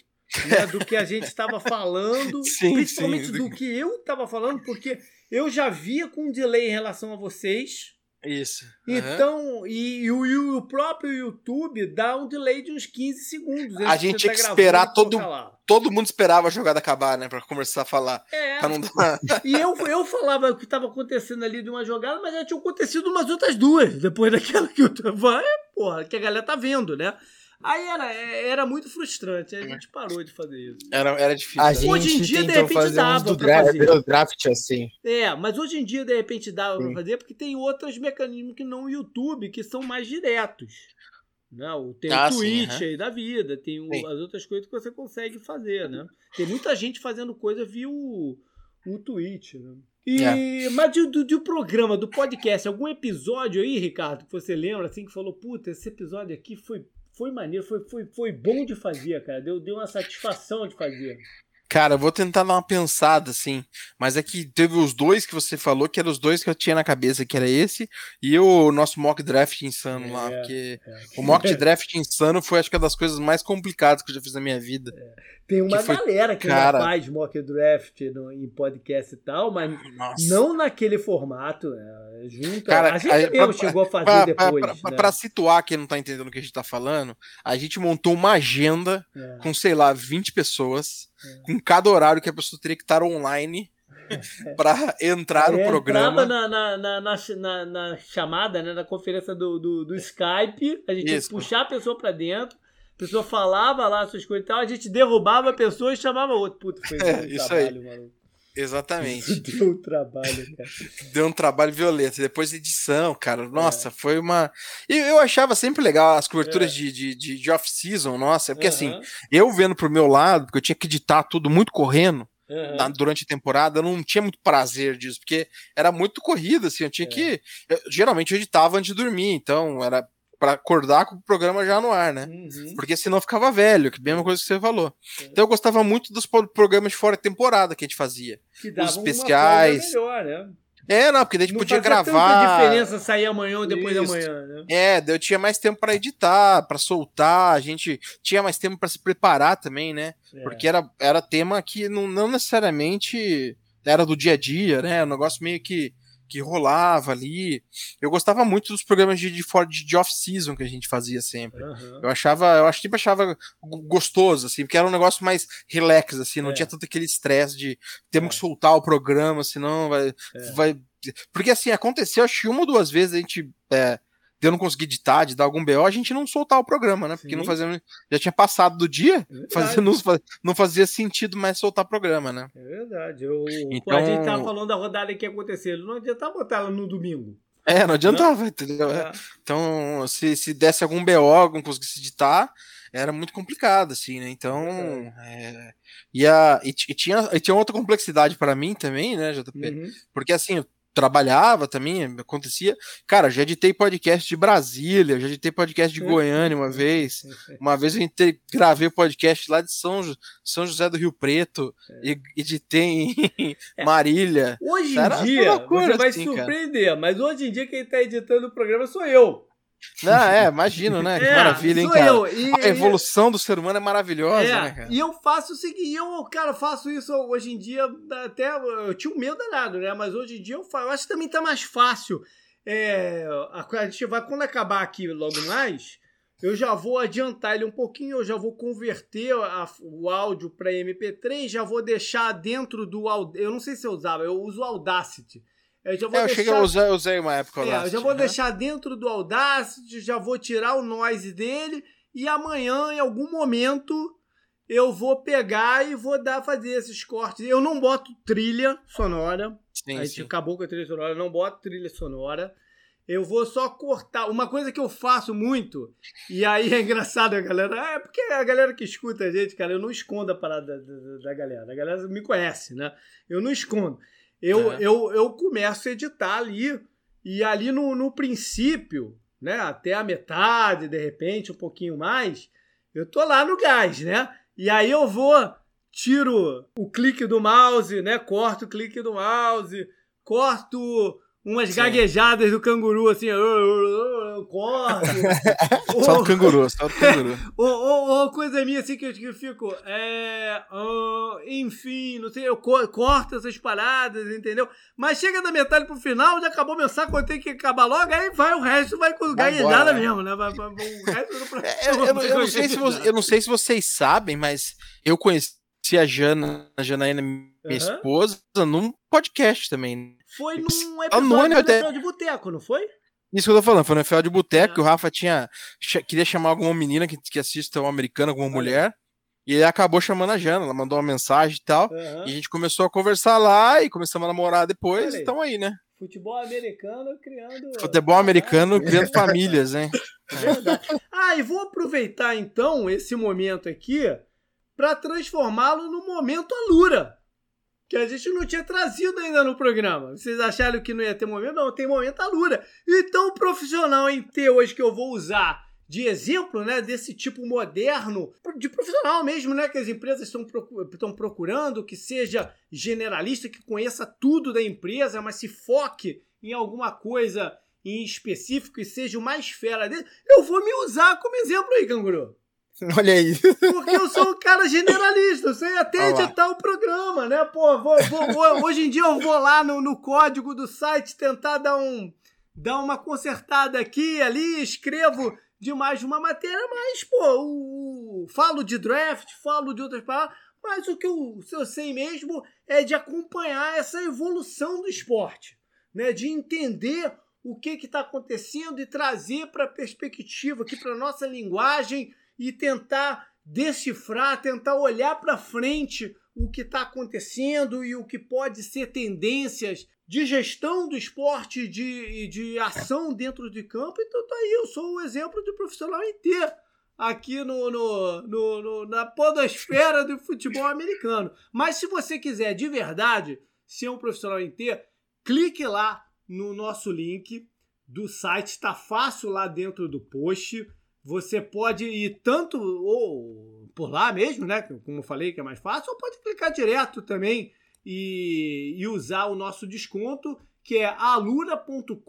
Né, do que a gente estava falando, sim, principalmente sim. do que eu estava falando, porque eu já via com um delay em relação a vocês, isso. Então, e, e, o, e, o, próprio YouTube dá um delay de uns 15 segundos. A gente tinha tá que esperar todo, todo mundo esperava a jogada acabar, né? Pra começar a falar. É. Não dar... e eu, eu falava o que estava acontecendo ali de uma jogada, mas já tinha acontecido umas outras duas, depois daquela que eu tava. É, porra, que a galera tá vendo, né? Aí era, era muito frustrante, aí a gente parou de fazer isso. Era, era difícil. A né? hoje em dia, de repente, dava do pra fazer. draft assim. É, mas hoje em dia, de repente, dava Sim. pra fazer, porque tem outros mecanismos que não o YouTube, que são mais diretos. Não, né? tem ah, o Twitch sim, aí da vida, tem o, as outras coisas que você consegue fazer, né? Tem muita gente fazendo coisa via o, o Twitch, né? E, é. Mas do, do, do, programa, do podcast, algum episódio aí, Ricardo, que você lembra assim que falou, puta, esse episódio aqui foi foi maneiro, foi, foi, foi bom de fazer, cara. Deu, deu uma satisfação de fazer. Cara, eu vou tentar dar uma pensada, assim. Mas é que teve os dois que você falou, que eram os dois que eu tinha na cabeça, que era esse, e o nosso mock draft insano é, lá. Porque é. o mock draft insano foi, acho que, uma das coisas mais complicadas que eu já fiz na minha vida. É. Tem uma que foi, galera que cara... faz mock draft no, em podcast e tal, mas Nossa. não naquele formato. Né? Junto, cara, a gente a, mesmo pra, chegou a fazer pra, depois. Pra, pra, né? pra, situar quem não tá entendendo o que a gente tá falando, a gente montou uma agenda é. com, sei lá, 20 pessoas é. Com cada horário que a pessoa teria que estar online para entrar no é, programa. Na, na, na, na, chamada, né, na conferência do, do, Skype, a gente que puxar a pessoa para dentro, a pessoa falava lá suas coisas e tal, a gente derrubava a pessoa e chamava outro. Puta, foi é, isso trabalho, aí. Exatamente. Deu um trabalho, cara. Deu um trabalho violento. Depois edição, cara. Nossa, é. foi uma. E eu achava sempre legal as coberturas é. de, de, de, de off-season, nossa. Porque uhum. assim, eu vendo pro meu lado, porque eu tinha que editar tudo muito correndo. Uhum. Na, durante a temporada, eu não tinha muito prazer disso, porque era muito corrida, assim, eu tinha é. que. Eu, geralmente eu editava antes de dormir, então era para acordar com o programa já no ar, né? Uhum. Porque senão ficava velho, que é a mesma coisa que você falou. Então eu gostava muito dos programas de fora de temporada que a gente fazia. Que Os especiais. melhor, né? É, não, porque daí a gente não podia gravar. Tanta diferença sair amanhã ou depois Isso. da manhã, né? É, eu tinha mais tempo para editar, para soltar, a gente tinha mais tempo para se preparar também, né? É. Porque era, era tema que não, não necessariamente era do dia a dia, né? Um negócio meio que que rolava ali. Eu gostava muito dos programas de, de, de off-season que a gente fazia sempre. Uhum. Eu achava, eu acho que achava gostoso, assim, porque era um negócio mais relax, assim, não é. tinha tanto aquele estresse de temos é. que soltar o programa, senão vai. É. vai... Porque assim, aconteceu, acho que uma ou duas vezes a gente. De eu não conseguir editar, de dar algum BO, a gente não soltar o programa, né? Porque Sim. não fazia. Já tinha passado do dia, é fazia, não, não, fazia sentido mais soltar o programa, né? É verdade. Eu, então... A gente tava falando da rodada que ia acontecer. Não adianta botar ela no domingo. É, não adiantava, não? entendeu? É. Então, se, se desse algum BO, não conseguisse editar, era muito complicado, assim, né? Então, é, e, a, e, e, tinha, e tinha outra complexidade para mim também, né, JP? Uhum. Porque assim, trabalhava também, acontecia. Cara, já editei podcast de Brasília, já editei podcast de Goiânia uma vez. Uma vez eu editei, gravei podcast lá de São, São José do Rio Preto é. e editei em é. Marília. Hoje em dia, você vai assim, surpreender, cara. mas hoje em dia quem está editando o programa sou eu. Não, é, imagino, né? Que é, maravilha, hein, cara? Eu. E, a evolução do ser humano é maravilhosa, é, né, cara? E eu faço o seguinte, eu, cara, faço isso hoje em dia, até eu tinha um medo danado, né? Mas hoje em dia eu faço. Eu acho que também tá mais fácil. É, a, gente vai, quando acabar aqui logo mais, eu já vou adiantar ele um pouquinho, eu já vou converter a, o áudio para MP3, já vou deixar dentro do. Eu não sei se eu usava, eu uso o Audacity. Eu, já vou é, eu deixar... cheguei eu usei uma época é, Eu já vou né? deixar dentro do Audacity, já vou tirar o noise dele e amanhã, em algum momento, eu vou pegar e vou dar fazer esses cortes. Eu não boto trilha sonora. Sim, a gente sim. acabou com a trilha sonora, eu não boto trilha sonora. Eu vou só cortar. Uma coisa que eu faço muito, e aí é engraçado a galera. É porque a galera que escuta a gente, cara, eu não escondo a parada da, da, da galera. A galera me conhece, né? Eu não escondo eu, é. eu, eu começo a editar ali. E ali no, no princípio, né, até a metade, de repente, um pouquinho mais, eu tô lá no gás, né? E aí eu vou, tiro o clique do mouse, né? Corto o clique do mouse, corto umas Sim. gaguejadas do canguru, assim, corto. só do canguru, só do canguru. ou, ou, ou, coisa minha assim que eu, que eu fico, é, uh, enfim, não sei, eu corto essas paradas, entendeu? Mas chega da metade pro final, já acabou meu saco, eu tenho que acabar logo, aí vai, o resto vai com gaguejada né? mesmo, né? Vai, vai, o resto pra... é, eu, eu, eu, não sei se você, eu não sei se vocês sabem, mas eu conheci a Jana, a Janaína, minha uhum. esposa, num podcast também. Foi num episódio até... de Boteco, não foi? Isso que eu tô falando, foi no FL de Boteco, é. que o Rafa tinha. queria chamar alguma menina que, que assiste o americano, alguma mulher. E ele acabou chamando a Jana, ela mandou uma mensagem e tal. Uhum. E a gente começou a conversar lá e começamos a namorar depois. Então aí, né? Futebol americano criando. Futebol americano criando famílias, hein? É verdade. Ah, e vou aproveitar então esse momento aqui para transformá-lo no momento Alura que a gente não tinha trazido ainda no programa. Vocês acharam que não ia ter momento? Não, tem momento Alura. Então, o profissional em T hoje que eu vou usar de exemplo, né, desse tipo moderno, de profissional mesmo, né, que as empresas estão estão procurando, que seja generalista, que conheça tudo da empresa, mas se foque em alguma coisa em específico e seja o mais fera dele, eu vou me usar como exemplo aí, canguru. Olha aí. Porque eu sou um cara generalista, eu sei até editar o programa, né? Pô, vou, vou, vou, hoje em dia eu vou lá no, no código do site tentar dar um dar uma consertada aqui ali, escrevo de mais uma matéria, mas, pô, o, falo de draft, falo de outras palavras, mas o que eu, eu sei mesmo é de acompanhar essa evolução do esporte, né? De entender o que está acontecendo e trazer para a perspectiva aqui, para nossa linguagem e tentar decifrar, tentar olhar para frente o que está acontecendo e o que pode ser tendências de gestão do esporte, de, de ação dentro de campo. Então tá aí, eu sou o exemplo de profissional inteiro aqui no, no, no, no, na podosfera do futebol americano. Mas se você quiser de verdade ser um profissional inteiro, clique lá no nosso link do site, está fácil lá dentro do post. Você pode ir tanto ou por lá mesmo, né? Como eu falei, que é mais fácil, ou pode clicar direto também e, e usar o nosso desconto, que é alura.com.br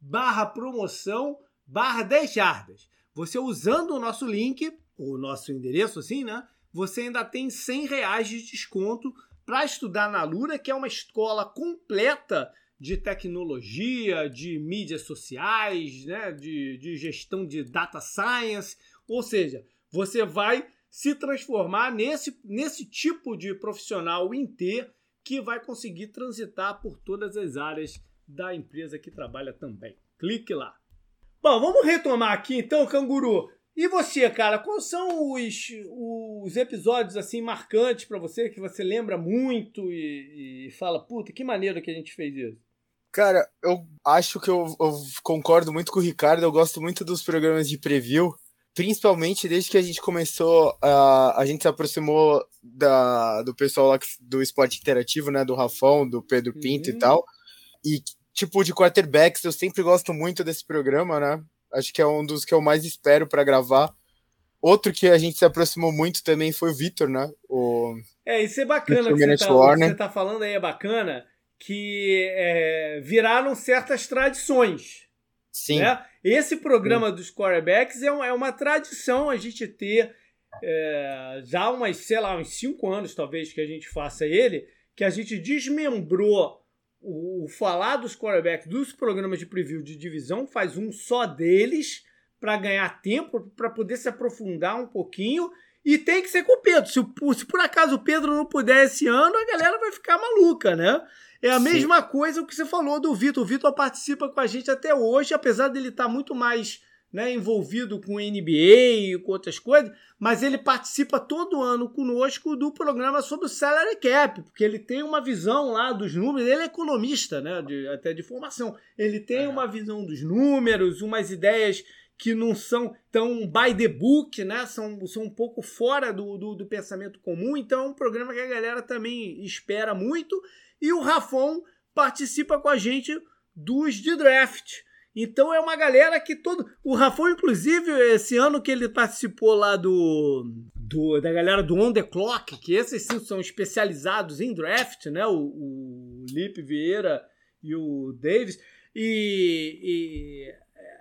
barra promoção barra 10 jardas. Você usando o nosso link, o nosso endereço assim, né? Você ainda tem 100 reais de desconto para estudar na Alura, que é uma escola completa de tecnologia, de mídias sociais, né, de, de gestão de data science. Ou seja, você vai se transformar nesse, nesse tipo de profissional em T que vai conseguir transitar por todas as áreas da empresa que trabalha também. Clique lá. Bom, vamos retomar aqui então, Canguru. E você, cara, quais são os, os episódios assim marcantes para você que você lembra muito e, e fala, puta, que maneiro que a gente fez isso? Cara, eu acho que eu, eu, concordo muito com o Ricardo. Eu gosto muito dos programas de preview, principalmente desde que a gente começou, a, a gente se aproximou da, do pessoal lá do esporte interativo, né? Do Rafão, do Pedro Pinto uhum. e tal. E, tipo, de quarterbacks, eu sempre gosto muito desse programa, né? Acho que é um dos que eu mais espero para gravar. Outro que a gente se aproximou muito também foi o Vitor, né? O... É, isso é bacana que você, tá, que você tá falando aí, é bacana, que é, viraram certas tradições. Sim. Né? Esse programa Sim. dos quarterbacks é, é uma tradição a gente ter é, já umas, sei lá, uns cinco anos talvez que a gente faça ele, que a gente desmembrou o, o falar dos quarterbacks dos programas de preview de divisão, faz um só deles para ganhar tempo, para poder se aprofundar um pouquinho. E tem que ser com o Pedro. Se, se, por acaso o Pedro não puder esse ano, a galera vai ficar maluca, né? É a Sim. mesma coisa que você falou do Vitor. O Vitor participa com a gente até hoje, apesar dele estar tá muito mais né, envolvido com NBA e com outras coisas, mas ele participa todo ano conosco do programa sobre o salary cap, porque ele tem uma visão lá dos números, ele é economista, né, de, até de formação, ele tem uma visão dos números, umas ideias que não são tão by the book, né, são, são um pouco fora do, do, do pensamento comum, então é um programa que a galera também espera muito, e o Rafon participa com a gente dos de draft, então é uma galera que todo. O Rafão, inclusive, esse ano que ele participou lá do. do da galera do On The Clock, que esses sim são especializados em draft, né? O, o Lipe Vieira e o Davis. E, e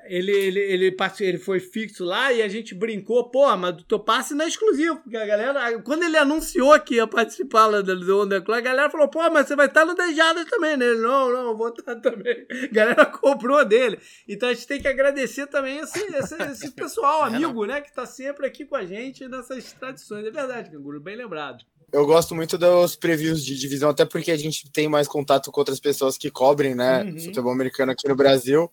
ele, ele, ele, ele foi fixo lá e a gente brincou, pô, mas o teu passe não é exclusivo, porque a galera, quando ele anunciou que ia participar lá do On The Clock, a galera falou, pô, mas você vai estar no Dejadas também, né? Ele, não, não, vou estar também. A galera comprou dele. Então a gente tem que agradecer também esse, esse, esse pessoal, amigo, né, que está sempre aqui com a gente nessas tradições. É verdade, Canguru, bem lembrado. Eu gosto muito dos previews de divisão, até porque a gente tem mais contato com outras pessoas que cobrem, né, uhum. futebol americano aqui no Brasil.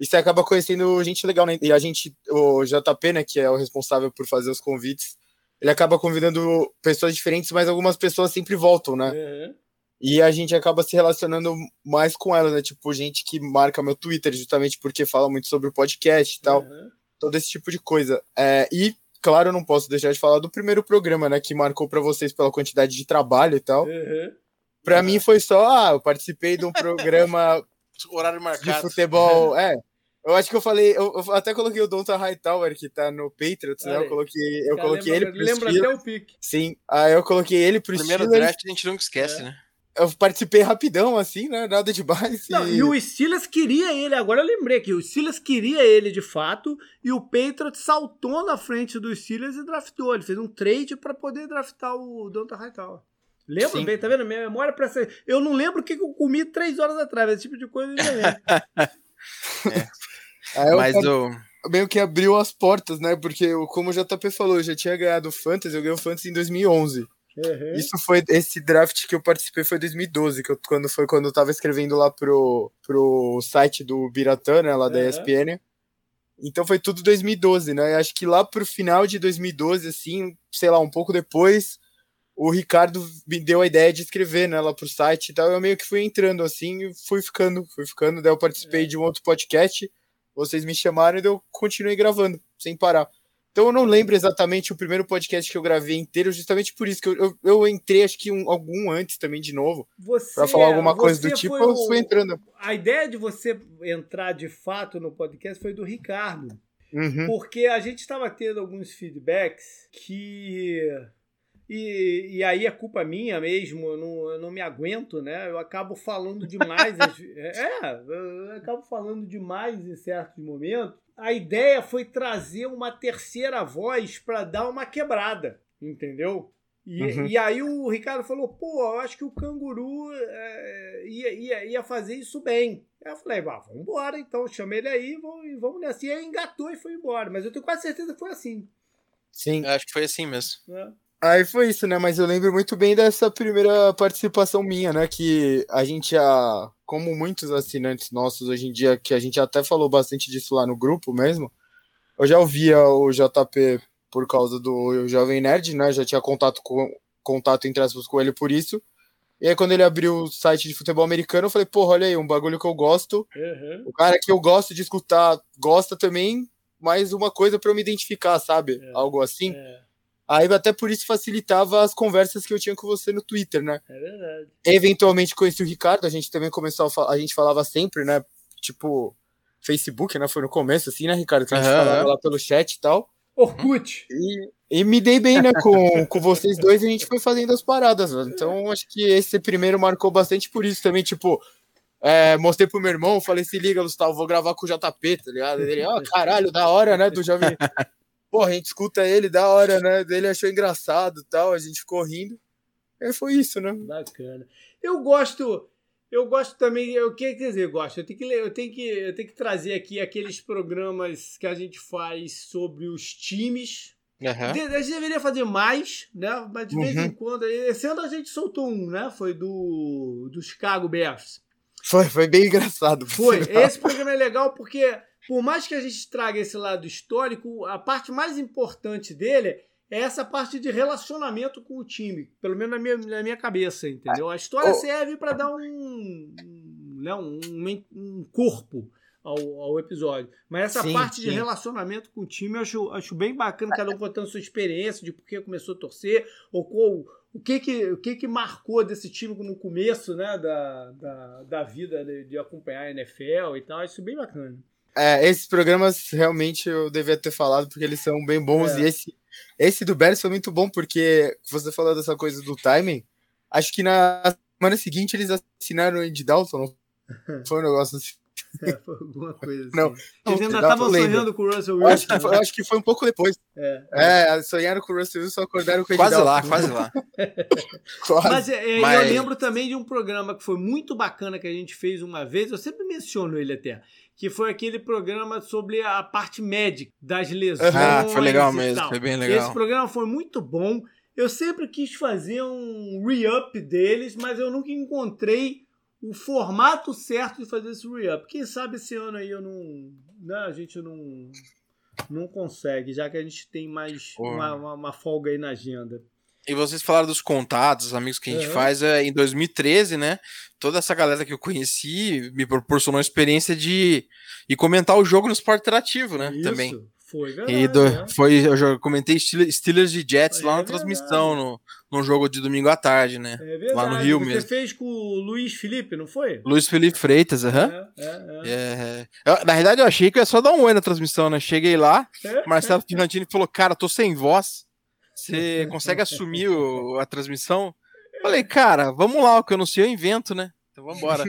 E você acaba conhecendo gente legal, né? E a gente, o JP, né, que é o responsável por fazer os convites, ele acaba convidando pessoas diferentes, mas algumas pessoas sempre voltam, né? Uhum. E a gente acaba se relacionando mais com elas, né? Tipo, gente que marca meu Twitter justamente porque fala muito sobre o podcast e tal. Uhum. Todo esse tipo de coisa. É, e, claro, não posso deixar de falar do primeiro programa, né? Que marcou para vocês pela quantidade de trabalho e tal. Uhum. Para mim foi só, ah, eu participei de um programa horário marcado. de futebol, é. Eu acho que eu falei, eu, eu até coloquei o Donta Hightower, que tá no Patriots, né? Eu coloquei, eu coloquei lembra, ele pro Lembra Steelers. até o pique. Sim, aí eu coloquei ele pro Primeiro Steelers. draft a gente nunca esquece, é. né? Eu participei rapidão, assim, né? Nada demais. Não, e... e o Steelers queria ele, agora eu lembrei que o Steelers queria ele de fato, e o Patriots saltou na frente do Steelers e draftou. Ele fez um trade para poder draftar o Donta Hightower. Lembra Sim. bem, tá vendo? Minha memória pra ser. Eu não lembro o que eu comi três horas atrás, esse tipo de coisa eu já lembro. é. Aí Mas o. Meio que abriu as portas, né? Porque, como o JP falou, eu já tinha ganhado o Fantasy, eu ganhei o Fantasy em 2011. Uhum. Isso foi esse draft que eu participei foi 2012, que eu, quando foi quando eu tava escrevendo lá pro, pro site do Biratã, né, lá da uhum. ESPN. Então foi tudo 2012, né? acho que lá pro final de 2012, assim, sei lá, um pouco depois, o Ricardo me deu a ideia de escrever, né, lá pro site e tal. Eu meio que fui entrando assim e fui ficando, fui ficando. Daí eu participei é. de um outro podcast vocês me chamaram e eu continuei gravando, sem parar. Então eu não lembro exatamente o primeiro podcast que eu gravei inteiro, justamente por isso que eu, eu, eu entrei, acho que um, algum antes também de novo, para falar alguma coisa do tipo, eu fui entrando. A ideia de você entrar de fato no podcast foi do Ricardo. Uhum. Porque a gente estava tendo alguns feedbacks que e, e aí é culpa minha mesmo, eu não, eu não me aguento, né? Eu acabo falando demais. é, eu acabo falando demais em certos momentos. A ideia foi trazer uma terceira voz para dar uma quebrada, entendeu? E, uhum. e aí o Ricardo falou, pô, eu acho que o canguru é, ia, ia, ia fazer isso bem. Aí eu falei, vá, vamos embora então, chamei ele aí e vamos nessa. E aí engatou e foi embora. Mas eu tenho quase certeza que foi assim. Sim. Acho que foi assim mesmo. É. Aí foi isso, né? Mas eu lembro muito bem dessa primeira participação minha, né? Que a gente já, como muitos assinantes nossos hoje em dia, que a gente até falou bastante disso lá no grupo mesmo, eu já ouvia o JP por causa do Jovem Nerd, né? Já tinha contato com contato entre aspas com ele por isso. E aí, quando ele abriu o site de futebol americano, eu falei, porra, olha aí, um bagulho que eu gosto. Uhum. O cara que eu gosto de escutar gosta também, mais uma coisa para eu me identificar, sabe? É. Algo assim. É. Aí até por isso facilitava as conversas que eu tinha com você no Twitter, né? É verdade. Eventualmente conheci o Ricardo, a gente também começou a falar, a gente falava sempre, né? Tipo, Facebook, né? Foi no começo, assim, né, Ricardo? Que a gente uhum. falava lá pelo chat e tal. Orkut. E, e me dei bem, né, com, com vocês dois, e a gente foi fazendo as paradas, mano. Então, acho que esse primeiro marcou bastante por isso também, tipo, é, mostrei pro meu irmão, falei, se liga, Gustavo, vou gravar com o JP, tá ligado? Ele, ó, oh, caralho, da hora, né, do Jovem... Pô, a gente escuta ele, da hora, né? Ele achou engraçado tal, a gente ficou rindo. E foi isso, né? Bacana. Eu gosto, eu gosto também, eu quer dizer, eu gosto, eu tenho que eu tenho que eu tenho que trazer aqui aqueles programas que a gente faz sobre os times. Uhum. De, a gente deveria fazer mais, né? Mas de vez uhum. em quando, esse ano a gente soltou um, né? Foi do do Chicago Bears. Foi, foi bem engraçado. Foi. Esse programa é legal porque por mais que a gente traga esse lado histórico, a parte mais importante dele é essa parte de relacionamento com o time, pelo menos na minha, na minha cabeça, entendeu? A história serve para dar um, né, um, um corpo ao, ao, episódio. Mas essa sim, parte sim. de relacionamento com o time eu acho, acho bem bacana, cada um contando sua experiência de por que começou a torcer, ou qual, o que que, o que que marcou desse time no começo né, da, da, da vida de, de acompanhar a NFL e tal. Acho bem bacana. É, esses programas realmente eu devia ter falado porque eles são bem bons. É. E esse, esse do Bears foi muito bom porque você falou dessa coisa do timing. Acho que na semana seguinte eles assinaram o Andy Dalton. Foi um negócio assim. É, foi alguma coisa assim. Não, Eles ainda estavam sonhando com o Russell Wilson. Acho que, foi, acho que foi um pouco depois. É, é. sonharam com o Russell Wilson, acordaram com o Quase lá, quase lá. quase. Mas, é, é, Mas, eu lembro também de um programa que foi muito bacana que a gente fez uma vez, eu sempre menciono ele até, que foi aquele programa sobre a parte médica das lesões. Ah, foi legal mesmo, foi bem legal. Esse programa foi muito bom. Eu sempre quis fazer um re-up deles, mas eu nunca encontrei o formato certo de fazer esse re-up. Quem sabe esse ano aí eu não. Né, a gente não, não consegue, já que a gente tem mais uma, uma, uma folga aí na agenda. E vocês falaram dos contatos, os amigos que a gente uhum. faz é, em 2013, né? Toda essa galera que eu conheci me proporcionou a experiência de ir comentar o jogo no esporte interativo, né? Isso. Também. Foi verdade. E do, né? foi, eu comentei Steelers de Jets é lá na verdade. transmissão, no, no jogo de domingo à tarde, né? É verdade. Lá no Rio Você mesmo. Você fez com o Luiz Felipe, não foi? Luiz Felipe Freitas, aham. Uhum. É, é, é. é na verdade, eu achei que ia só dar um oi na transmissão, né? Cheguei lá, é? Marcelo Finantini falou: Cara, tô sem voz. Você consegue assumir o, a transmissão? Falei, cara, vamos lá, o que eu não sei eu invento, né? Então vamos embora.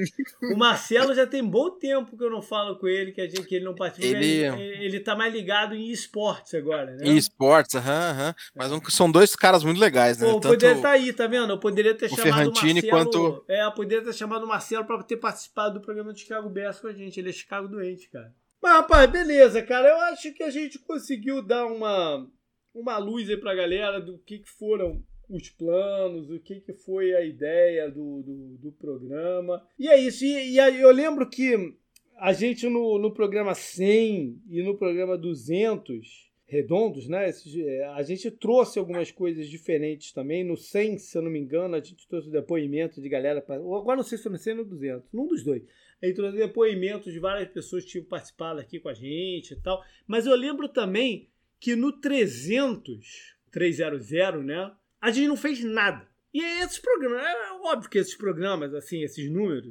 o Marcelo já tem bom tempo que eu não falo com ele, que, a gente, que ele não participa. Ele... ele, ele tá mais ligado em esportes agora, né? Em esportes, aham, aham. Mas são dois caras muito legais, né? Pô, Tanto poderia estar tá aí, tá vendo? Eu poderia ter o chamado Ferrantini o Marcelo. Quanto... É, eu poderia ter chamado o Marcelo pra ter participado do programa do Chicago Bears com a gente. Ele é Chicago doente, cara. Mas, rapaz, beleza, cara. Eu acho que a gente conseguiu dar uma uma luz aí pra galera do que, que foram os planos, o que, que foi a ideia do, do, do programa. E é isso. E, e, eu lembro que a gente no, no programa 100 e no programa 200 redondos, né? É, a gente trouxe algumas coisas diferentes também. No 100, se eu não me engano, a gente trouxe depoimento de galera. Agora não sei se foi no 100 ou no 200, num dos dois. A gente trouxe depoimentos de várias pessoas que tinham participado aqui com a gente e tal. Mas eu lembro também que no 300, 300, né, a gente não fez nada. E esses programas, é óbvio que esses programas, assim, esses números,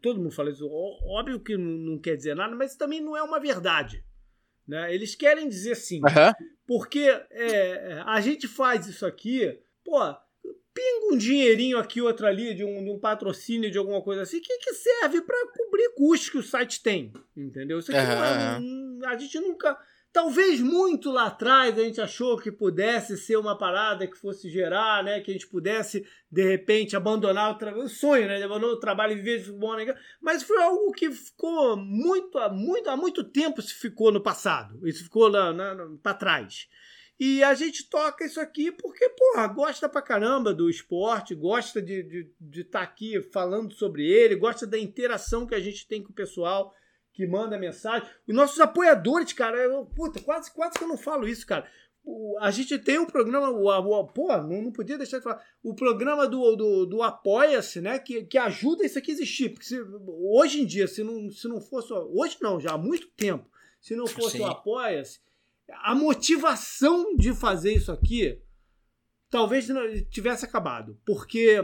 todo mundo fala isso, óbvio que não quer dizer nada, mas também não é uma verdade. Né? Eles querem dizer sim. Uhum. Porque é, a gente faz isso aqui, pô, pinga um dinheirinho aqui, outro ali, de um, de um patrocínio, de alguma coisa assim, que, que serve para cobrir custos que o site tem. Entendeu? Isso aqui uhum. é, a gente nunca Talvez muito lá atrás a gente achou que pudesse ser uma parada que fosse gerar, né? Que a gente pudesse, de repente, abandonar o, tra... o sonho, né? Abandonar o trabalho e viver de futebol? Mas foi algo que ficou muito, há muito, há muito tempo se ficou no passado. Isso ficou lá, para trás. E a gente toca isso aqui porque, porra, gosta pra caramba do esporte, gosta de estar de, de tá aqui falando sobre ele, gosta da interação que a gente tem com o pessoal que manda mensagem. Os nossos apoiadores, cara, eu, puta, quase, quase que eu não falo isso, cara. a gente tem um programa, o, o, pô, não, não, podia deixar de falar, o programa do, do, do Apoia-se, né, que, que ajuda isso aqui a existir, porque se, hoje em dia, se não, se não fosse, hoje não, já há muito tempo, se não fosse Sim. o Apoia-se, a motivação de fazer isso aqui talvez tivesse acabado, porque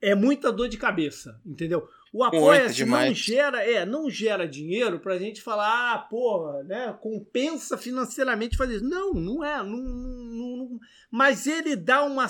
é muita dor de cabeça, entendeu? O apoia-se não gera, é, não gera dinheiro pra gente falar, ah, porra, né, compensa financeiramente fazer isso. Não, não é, não, não, não, mas ele dá uma,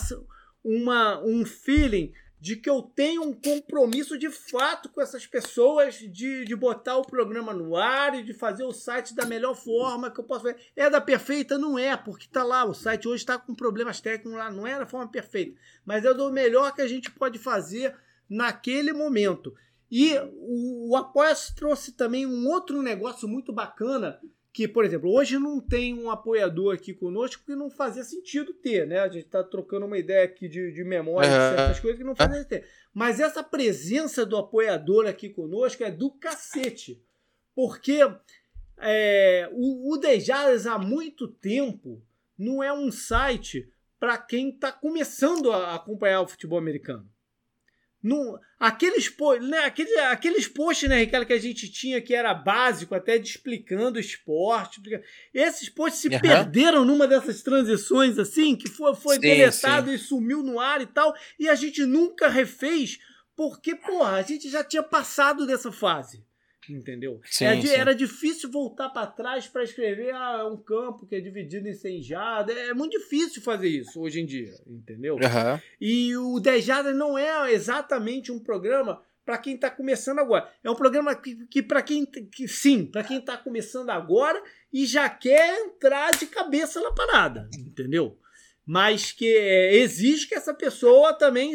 uma, um feeling de que eu tenho um compromisso de fato com essas pessoas de, de botar o programa no ar e de fazer o site da melhor forma que eu posso ver. É da perfeita? Não é, porque tá lá, o site hoje está com problemas técnicos lá, não é da forma perfeita, mas é do melhor que a gente pode fazer naquele momento. E o, o Apoia-se trouxe também um outro negócio muito bacana que, por exemplo, hoje não tem um apoiador aqui conosco que não fazia sentido ter, né? A gente está trocando uma ideia aqui de, de memória, de certas coisas que não fazia sentido ter. Mas essa presença do apoiador aqui conosco é do cacete. Porque é, o, o Dejadas há muito tempo não é um site para quem está começando a acompanhar o futebol americano. No, aqueles, né, aqueles, aqueles posts, né, Ricardo, que a gente tinha que era básico, até de explicando o esporte. Esses posts se uhum. perderam numa dessas transições, assim, que foi, foi sim, deletado sim. e sumiu no ar e tal, e a gente nunca refez, porque, porra, a gente já tinha passado dessa fase entendeu? Sim, era, sim. era, difícil voltar para trás para escrever ah, um campo que é dividido em 100 jardas. É muito difícil fazer isso hoje em dia, entendeu? Uhum. E o 10 jardas não é exatamente um programa para quem está começando agora. É um programa que, que para quem que, sim, para quem está começando agora e já quer entrar de cabeça na parada, entendeu? Mas que é, exige que essa pessoa também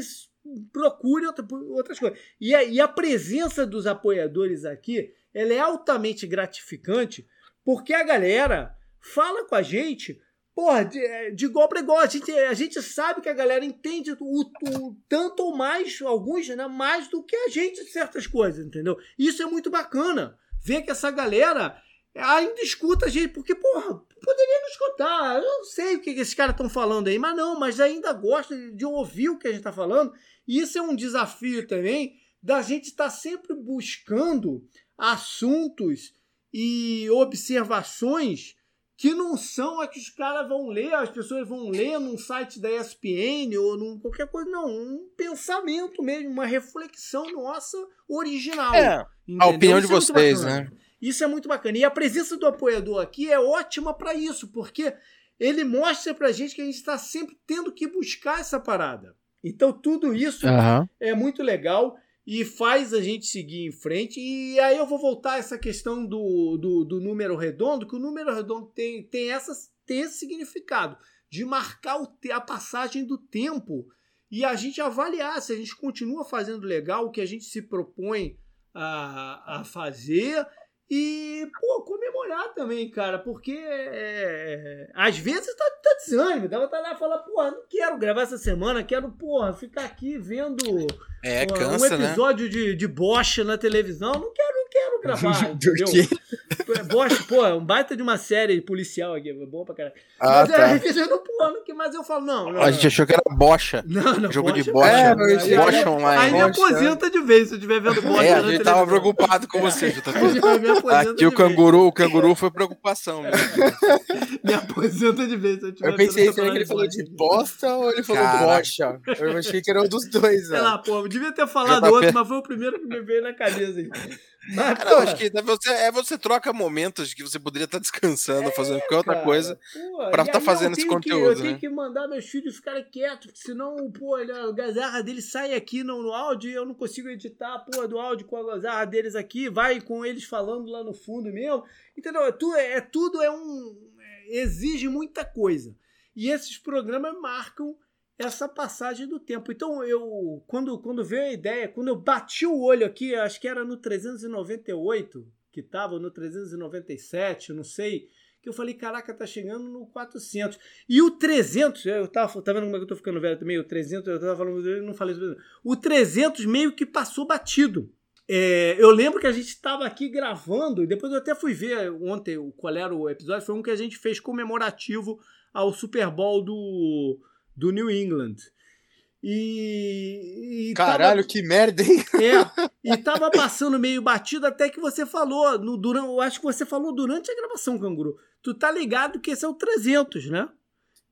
procure outra, outras coisas. E a, e a presença dos apoiadores aqui ela é altamente gratificante porque a galera fala com a gente porra, de, é, de igual para igual. A gente, a gente sabe que a galera entende o, o, tanto ou mais, alguns, né, mais do que a gente de certas coisas, entendeu? Isso é muito bacana. Ver que essa galera ainda escuta a gente, porque, porra, poderia não escutar. Eu não sei o que esses caras estão falando aí, mas não, mas ainda gosta de ouvir o que a gente está falando. E isso é um desafio também da gente estar tá sempre buscando assuntos e observações que não são as que os caras vão ler, as pessoas vão ler num site da ESPN ou num qualquer coisa, não, um pensamento mesmo, uma reflexão nossa original. É, entendeu? a opinião isso de é vocês, né? Isso é muito bacana. E a presença do apoiador aqui é ótima para isso, porque ele mostra pra gente que a gente está sempre tendo que buscar essa parada. Então, tudo isso uhum. é muito legal e faz a gente seguir em frente. E aí eu vou voltar a essa questão do, do, do número redondo, que o número redondo tem, tem, essa, tem esse significado de marcar o, a passagem do tempo e a gente avaliar se a gente continua fazendo legal o que a gente se propõe a, a fazer e, pô, comemorar também, cara, porque é, às vezes tá, tá desânimo, dava tá lá e falar, porra, não quero gravar essa semana, quero, porra, ficar aqui vendo é, cansa, um né? episódio né? de, de Bosch na televisão, não quero, não quero gravar, entendeu? É, Bosch, pô, é um baita de uma série policial aqui, é bom pra caralho. Ah, mas tá. é, eu não, porra, mas eu falo, não, não A gente achou que era bocha. Não, não. Jogo de bocha. É, bocha online. Aí me aposenta de vez se eu estiver vendo bocha. É, a gente tava preocupado com você. Aqui o canguru, o canguru foi preocupação. me aposenta de vez se eu tiver Eu pensei que ele falou de bosta ou ele falou bocha. Eu achei que era um dos dois. Sei lá, pô, eu devia ter falado tá outro, mas foi o primeiro que me veio na cabeça. Mas, não, acho que você, é você troca momentos que você poderia estar descansando, é, fazendo qualquer outra coisa, para estar tá fazendo esse conteúdo. Que, eu né? tenho que mandar meus filhos ficarem quietos, porque senão, pô, a gazarra dele sai aqui no, no áudio e eu não consigo editar a porra do áudio com a gazarra deles aqui, vai com eles falando lá no fundo mesmo. Entendeu? É, tudo, é, é tudo é um. É, exige muita coisa. E esses programas marcam essa passagem do tempo. Então eu quando quando veio a ideia, quando eu bati o olho aqui, acho que era no 398 que estava no 397, não sei, que eu falei, caraca, tá chegando no 400. E o 300, eu tava, tá vendo como é que eu tô ficando velho também? O 300, eu tava falando, eu não falei isso. O 300 meio que passou batido. É, eu lembro que a gente estava aqui gravando, e depois eu até fui ver ontem qual era o episódio, foi um que a gente fez comemorativo ao Super Bowl do, do New England. E, e Caralho, tava, que merda, hein? É, e tava passando meio batido até que você falou, no, durante, eu acho que você falou durante a gravação, Canguru. Tu tá ligado que esse é o 300, né?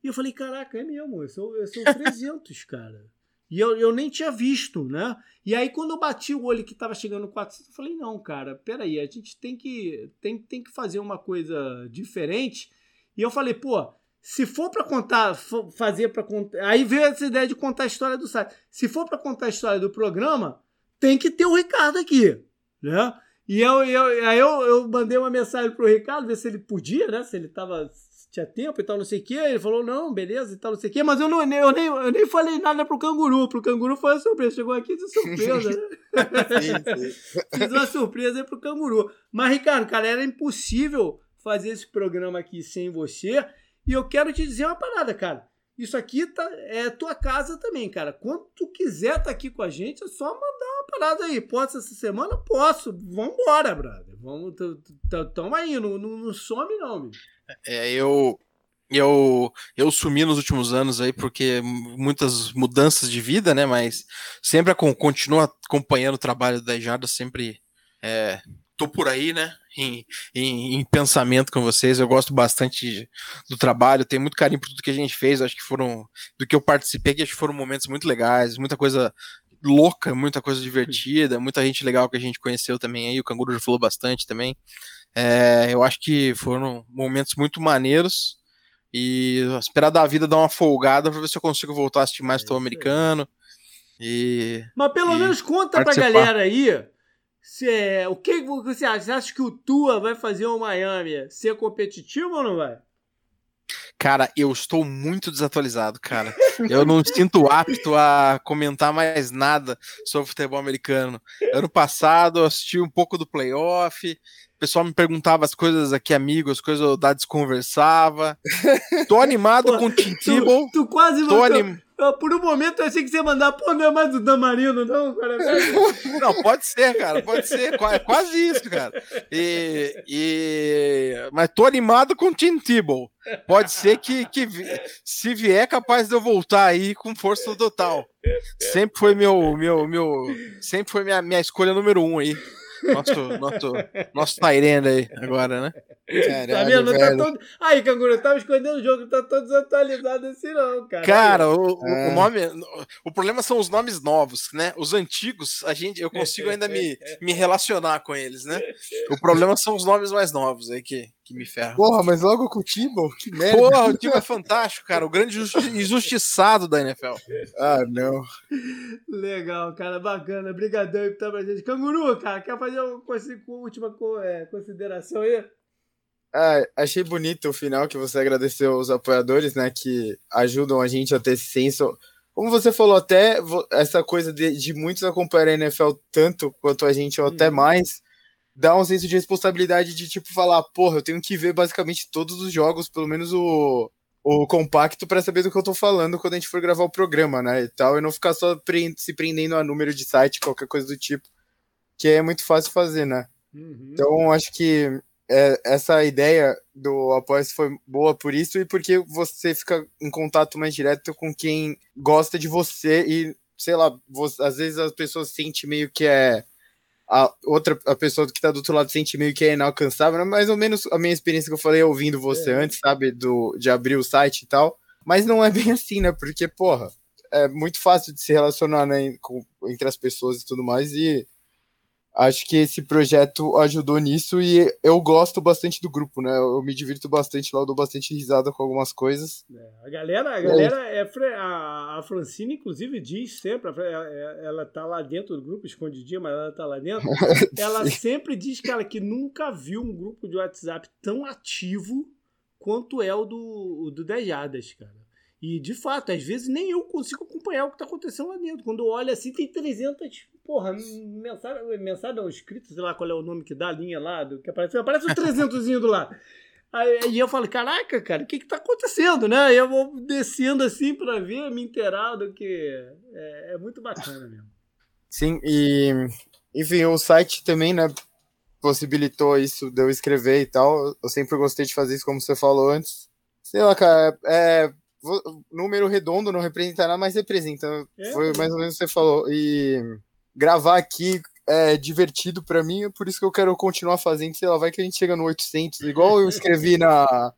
E eu falei, caraca, é mesmo, esse é o, esse é o 300, cara. E eu, eu nem tinha visto, né? E aí, quando eu bati o olho que tava chegando no 400, eu falei, não, cara, peraí, a gente tem que, tem, tem que fazer uma coisa diferente. E eu falei, pô, se for para contar, fazer para contar. Aí veio essa ideia de contar a história do site. Se for para contar a história do programa, tem que ter o Ricardo aqui, né? E eu, eu, aí eu, eu mandei uma mensagem pro Ricardo, ver se ele podia, né? Se ele tava, se tinha tempo e tal, não sei o quê. Ele falou, não, beleza e tal, não sei o quê. Mas eu, não, eu, nem, eu nem falei nada pro canguru. Pro canguru foi uma surpresa. Chegou aqui de surpresa, né? Fiz uma surpresa aí pro canguru. Mas, Ricardo, cara, era impossível fazer esse programa aqui sem você. E eu quero te dizer uma parada, cara. Isso aqui tá, é tua casa também, cara. Quando tu quiser tá aqui com a gente, é só mandar uma parada aí. Posso essa semana? Posso. Vambora, brother. Vamos, tamo aí. Não, não, não some, não, meu. É, eu, eu eu sumi nos últimos anos aí porque muitas mudanças de vida, né? Mas sempre continuo acompanhando o trabalho da Ejada, sempre é, tô por aí, né? Em, em, em, pensamento com vocês. Eu gosto bastante do trabalho, tenho muito carinho por tudo que a gente fez. Acho que foram do que eu participei, que acho que foram momentos muito legais, muita coisa louca, muita coisa divertida, muita gente legal que a gente conheceu também aí. O Canguru já falou bastante também. É, eu acho que foram momentos muito maneiros. E esperar da vida dar uma folgada para ver se eu consigo voltar a assistir mais é americano. E, Mas pelo e menos conta participar. pra galera aí se, é, o que você acha? Você acha que o Tua vai fazer o Miami ser competitivo ou não vai? Cara, eu estou muito desatualizado, cara. Eu não sinto apto a comentar mais nada sobre futebol americano. Ano passado eu assisti um pouco do playoff. O pessoal me perguntava as coisas aqui, amigos, as coisas eu Dades conversava. Tô animado Pô, com o Tim Tu, tu quase tô anim... Eu, por um momento eu achei que você ia mandar, pô, não é mais o Damarino, não, cara. não, pode ser, cara, pode ser. É quase isso, cara. E, e... Mas tô animado com o Tim Tebow. Pode ser que, que se vier, é capaz de eu voltar aí com força total. Sempre foi meu, meu, meu, sempre foi minha, minha escolha número um aí. Nosso, nosso, nosso Tyrande aí agora, né? Caralho, tá vendo? Tá todo... Aí, Canguru, eu tava escondendo o jogo, não tá todo desatualizado assim, não, cara. Cara, o, o, nome. O problema são os nomes novos, né? Os antigos, a gente, eu consigo ainda me, me relacionar com eles, né? O problema são os nomes mais novos aí que, que me ferram. Porra, mas logo com o Timo? Que merda. Porra, o Timo é fantástico, cara. O grande injustiçado da NFL. Ah, não. Legal, cara. Bacana. Obrigadão por estar pra gente. Canguru, cara, quer fazer uma última é, consideração aí? Ah, achei bonito o final que você agradeceu os apoiadores, né, que ajudam a gente a ter esse senso. Como você falou, até essa coisa de, de muitos acompanhar a NFL tanto quanto a gente, ou até uhum. mais, dá um senso de responsabilidade de, tipo, falar, porra, eu tenho que ver basicamente todos os jogos, pelo menos o, o compacto, para saber do que eu tô falando quando a gente for gravar o programa, né, e tal, e não ficar só se prendendo a número de site, qualquer coisa do tipo, que é muito fácil fazer, né. Uhum. Então, acho que é, essa ideia do apoio foi boa por isso e porque você fica em contato mais direto com quem gosta de você e, sei lá, você, às vezes as pessoas sentem meio que é a outra a pessoa que tá do outro lado sente meio que é inalcançável, é mais ou menos a minha experiência que eu falei ouvindo você é. antes, sabe, do de abrir o site e tal. Mas não é bem assim, né? Porque, porra, é muito fácil de se relacionar né, com, entre as pessoas e tudo mais e acho que esse projeto ajudou nisso e eu gosto bastante do grupo, né? Eu me divirto bastante lá, eu dou bastante risada com algumas coisas. É, a galera, a galera é, a, a Francine inclusive diz sempre, ela tá lá dentro do grupo, escondidinha, mas ela tá lá dentro. ela sempre diz que ela que nunca viu um grupo de WhatsApp tão ativo quanto é o do, o do Dejadas, cara. E, de fato, às vezes nem eu consigo acompanhar o que está acontecendo lá dentro. Quando eu olho assim, tem 300, porra, mensagem, mensagem não, escrito, sei lá qual é o nome que dá, a linha lá, do, que aparece, aparece o 300 do lá. Aí, eu falo, caraca, cara, o que que tá acontecendo, né? E eu vou descendo assim para ver, me inteirar do que... É, é muito bacana mesmo. Sim, e Enfim, o site também, né, possibilitou isso de eu escrever e tal. Eu sempre gostei de fazer isso, como você falou antes. Sei lá, cara, é, número redondo não representa nada, mas representa. É, Foi mais ou menos o que você falou. E gravar aqui é divertido para mim, por isso que eu quero continuar fazendo. Sei lá, vai que a gente chega no 800, igual eu escrevi na,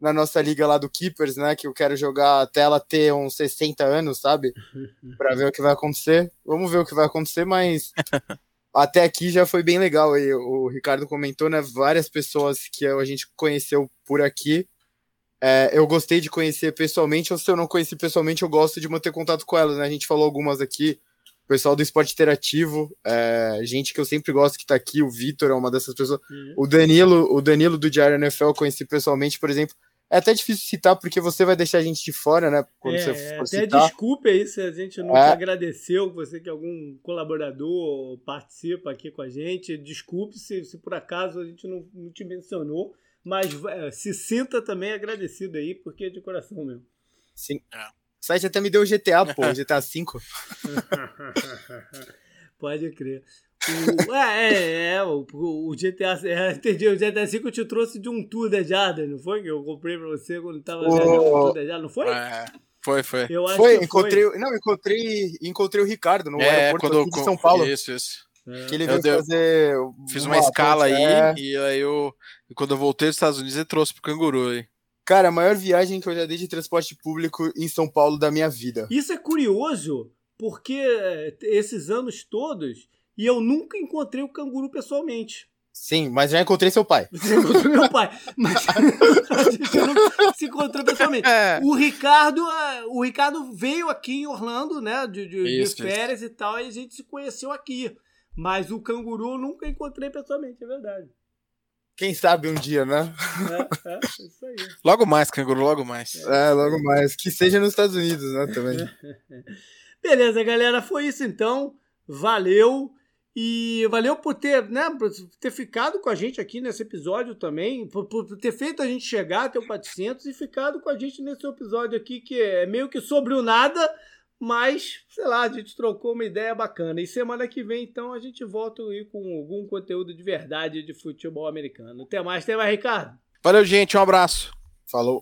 na nossa liga lá do Keepers, né? Que eu quero jogar até ela ter uns 60 anos, sabe? Para ver o que vai acontecer. Vamos ver o que vai acontecer, mas até aqui já foi bem legal. E o Ricardo comentou, né? Várias pessoas que a gente conheceu por aqui. É, eu gostei de conhecer pessoalmente, ou se eu não conheci pessoalmente, eu gosto de manter contato com elas, né? A gente falou algumas aqui, o pessoal do esporte interativo, é, gente que eu sempre gosto que tá aqui, o Vitor é uma dessas pessoas. Uhum. O Danilo, o Danilo do Diário NFL eu conheci pessoalmente, por exemplo. É até difícil citar, porque você vai deixar a gente de fora, né? Quando é, você for até citar. desculpe aí se a gente não é. agradeceu, você que algum colaborador participa aqui com a gente. Desculpe se, se por acaso a gente não, não te mencionou, mas é, se sinta também agradecido aí, porque é de coração mesmo. Sim. É. O site até me deu GTA, pô, GTA V. Pode crer. O, é, é, é, o, o GTA. É, entendi. O GTA V eu te trouxe de um Tour da Jarda, não foi? Que eu comprei pra você quando tava oh. viajando um Tour da Jarda, não foi? É. Foi, foi. Eu acho foi, encontrei, foi. Não, encontrei, encontrei o Ricardo no é, aeroporto quando, de São Paulo. Isso, isso. É. Que ele veio deu, fazer. Fiz uma, uma escala aí, é. e aí eu. quando eu voltei dos Estados Unidos, ele trouxe pro canguru aí. Cara, a maior viagem que eu já dei de transporte público em São Paulo da minha vida. Isso é curioso, porque eh, esses anos todos e eu nunca encontrei o canguru pessoalmente. Sim, mas já encontrei seu pai. Você encontrou meu pai. Mas a gente não se encontrou pessoalmente. É. O Ricardo, é, o Ricardo veio aqui em Orlando, né? De, de, isso, de férias isso. e tal, e a gente se conheceu aqui. Mas o canguru eu nunca encontrei pessoalmente, é verdade. Quem sabe um dia, né? É, é, isso aí. Logo mais, canguru, logo mais. É, logo mais. Que seja nos Estados Unidos, né, também. Beleza, galera, foi isso então. Valeu. E valeu por ter, né, por ter ficado com a gente aqui nesse episódio também, por, por, ter feito a gente chegar até o 400 e ficado com a gente nesse episódio aqui que é meio que sobre o nada, mas, sei lá, a gente trocou uma ideia bacana. E semana que vem, então, a gente volta aí com algum conteúdo de verdade de futebol americano. Até mais, até mais, Ricardo. Valeu, gente, um abraço. Falou.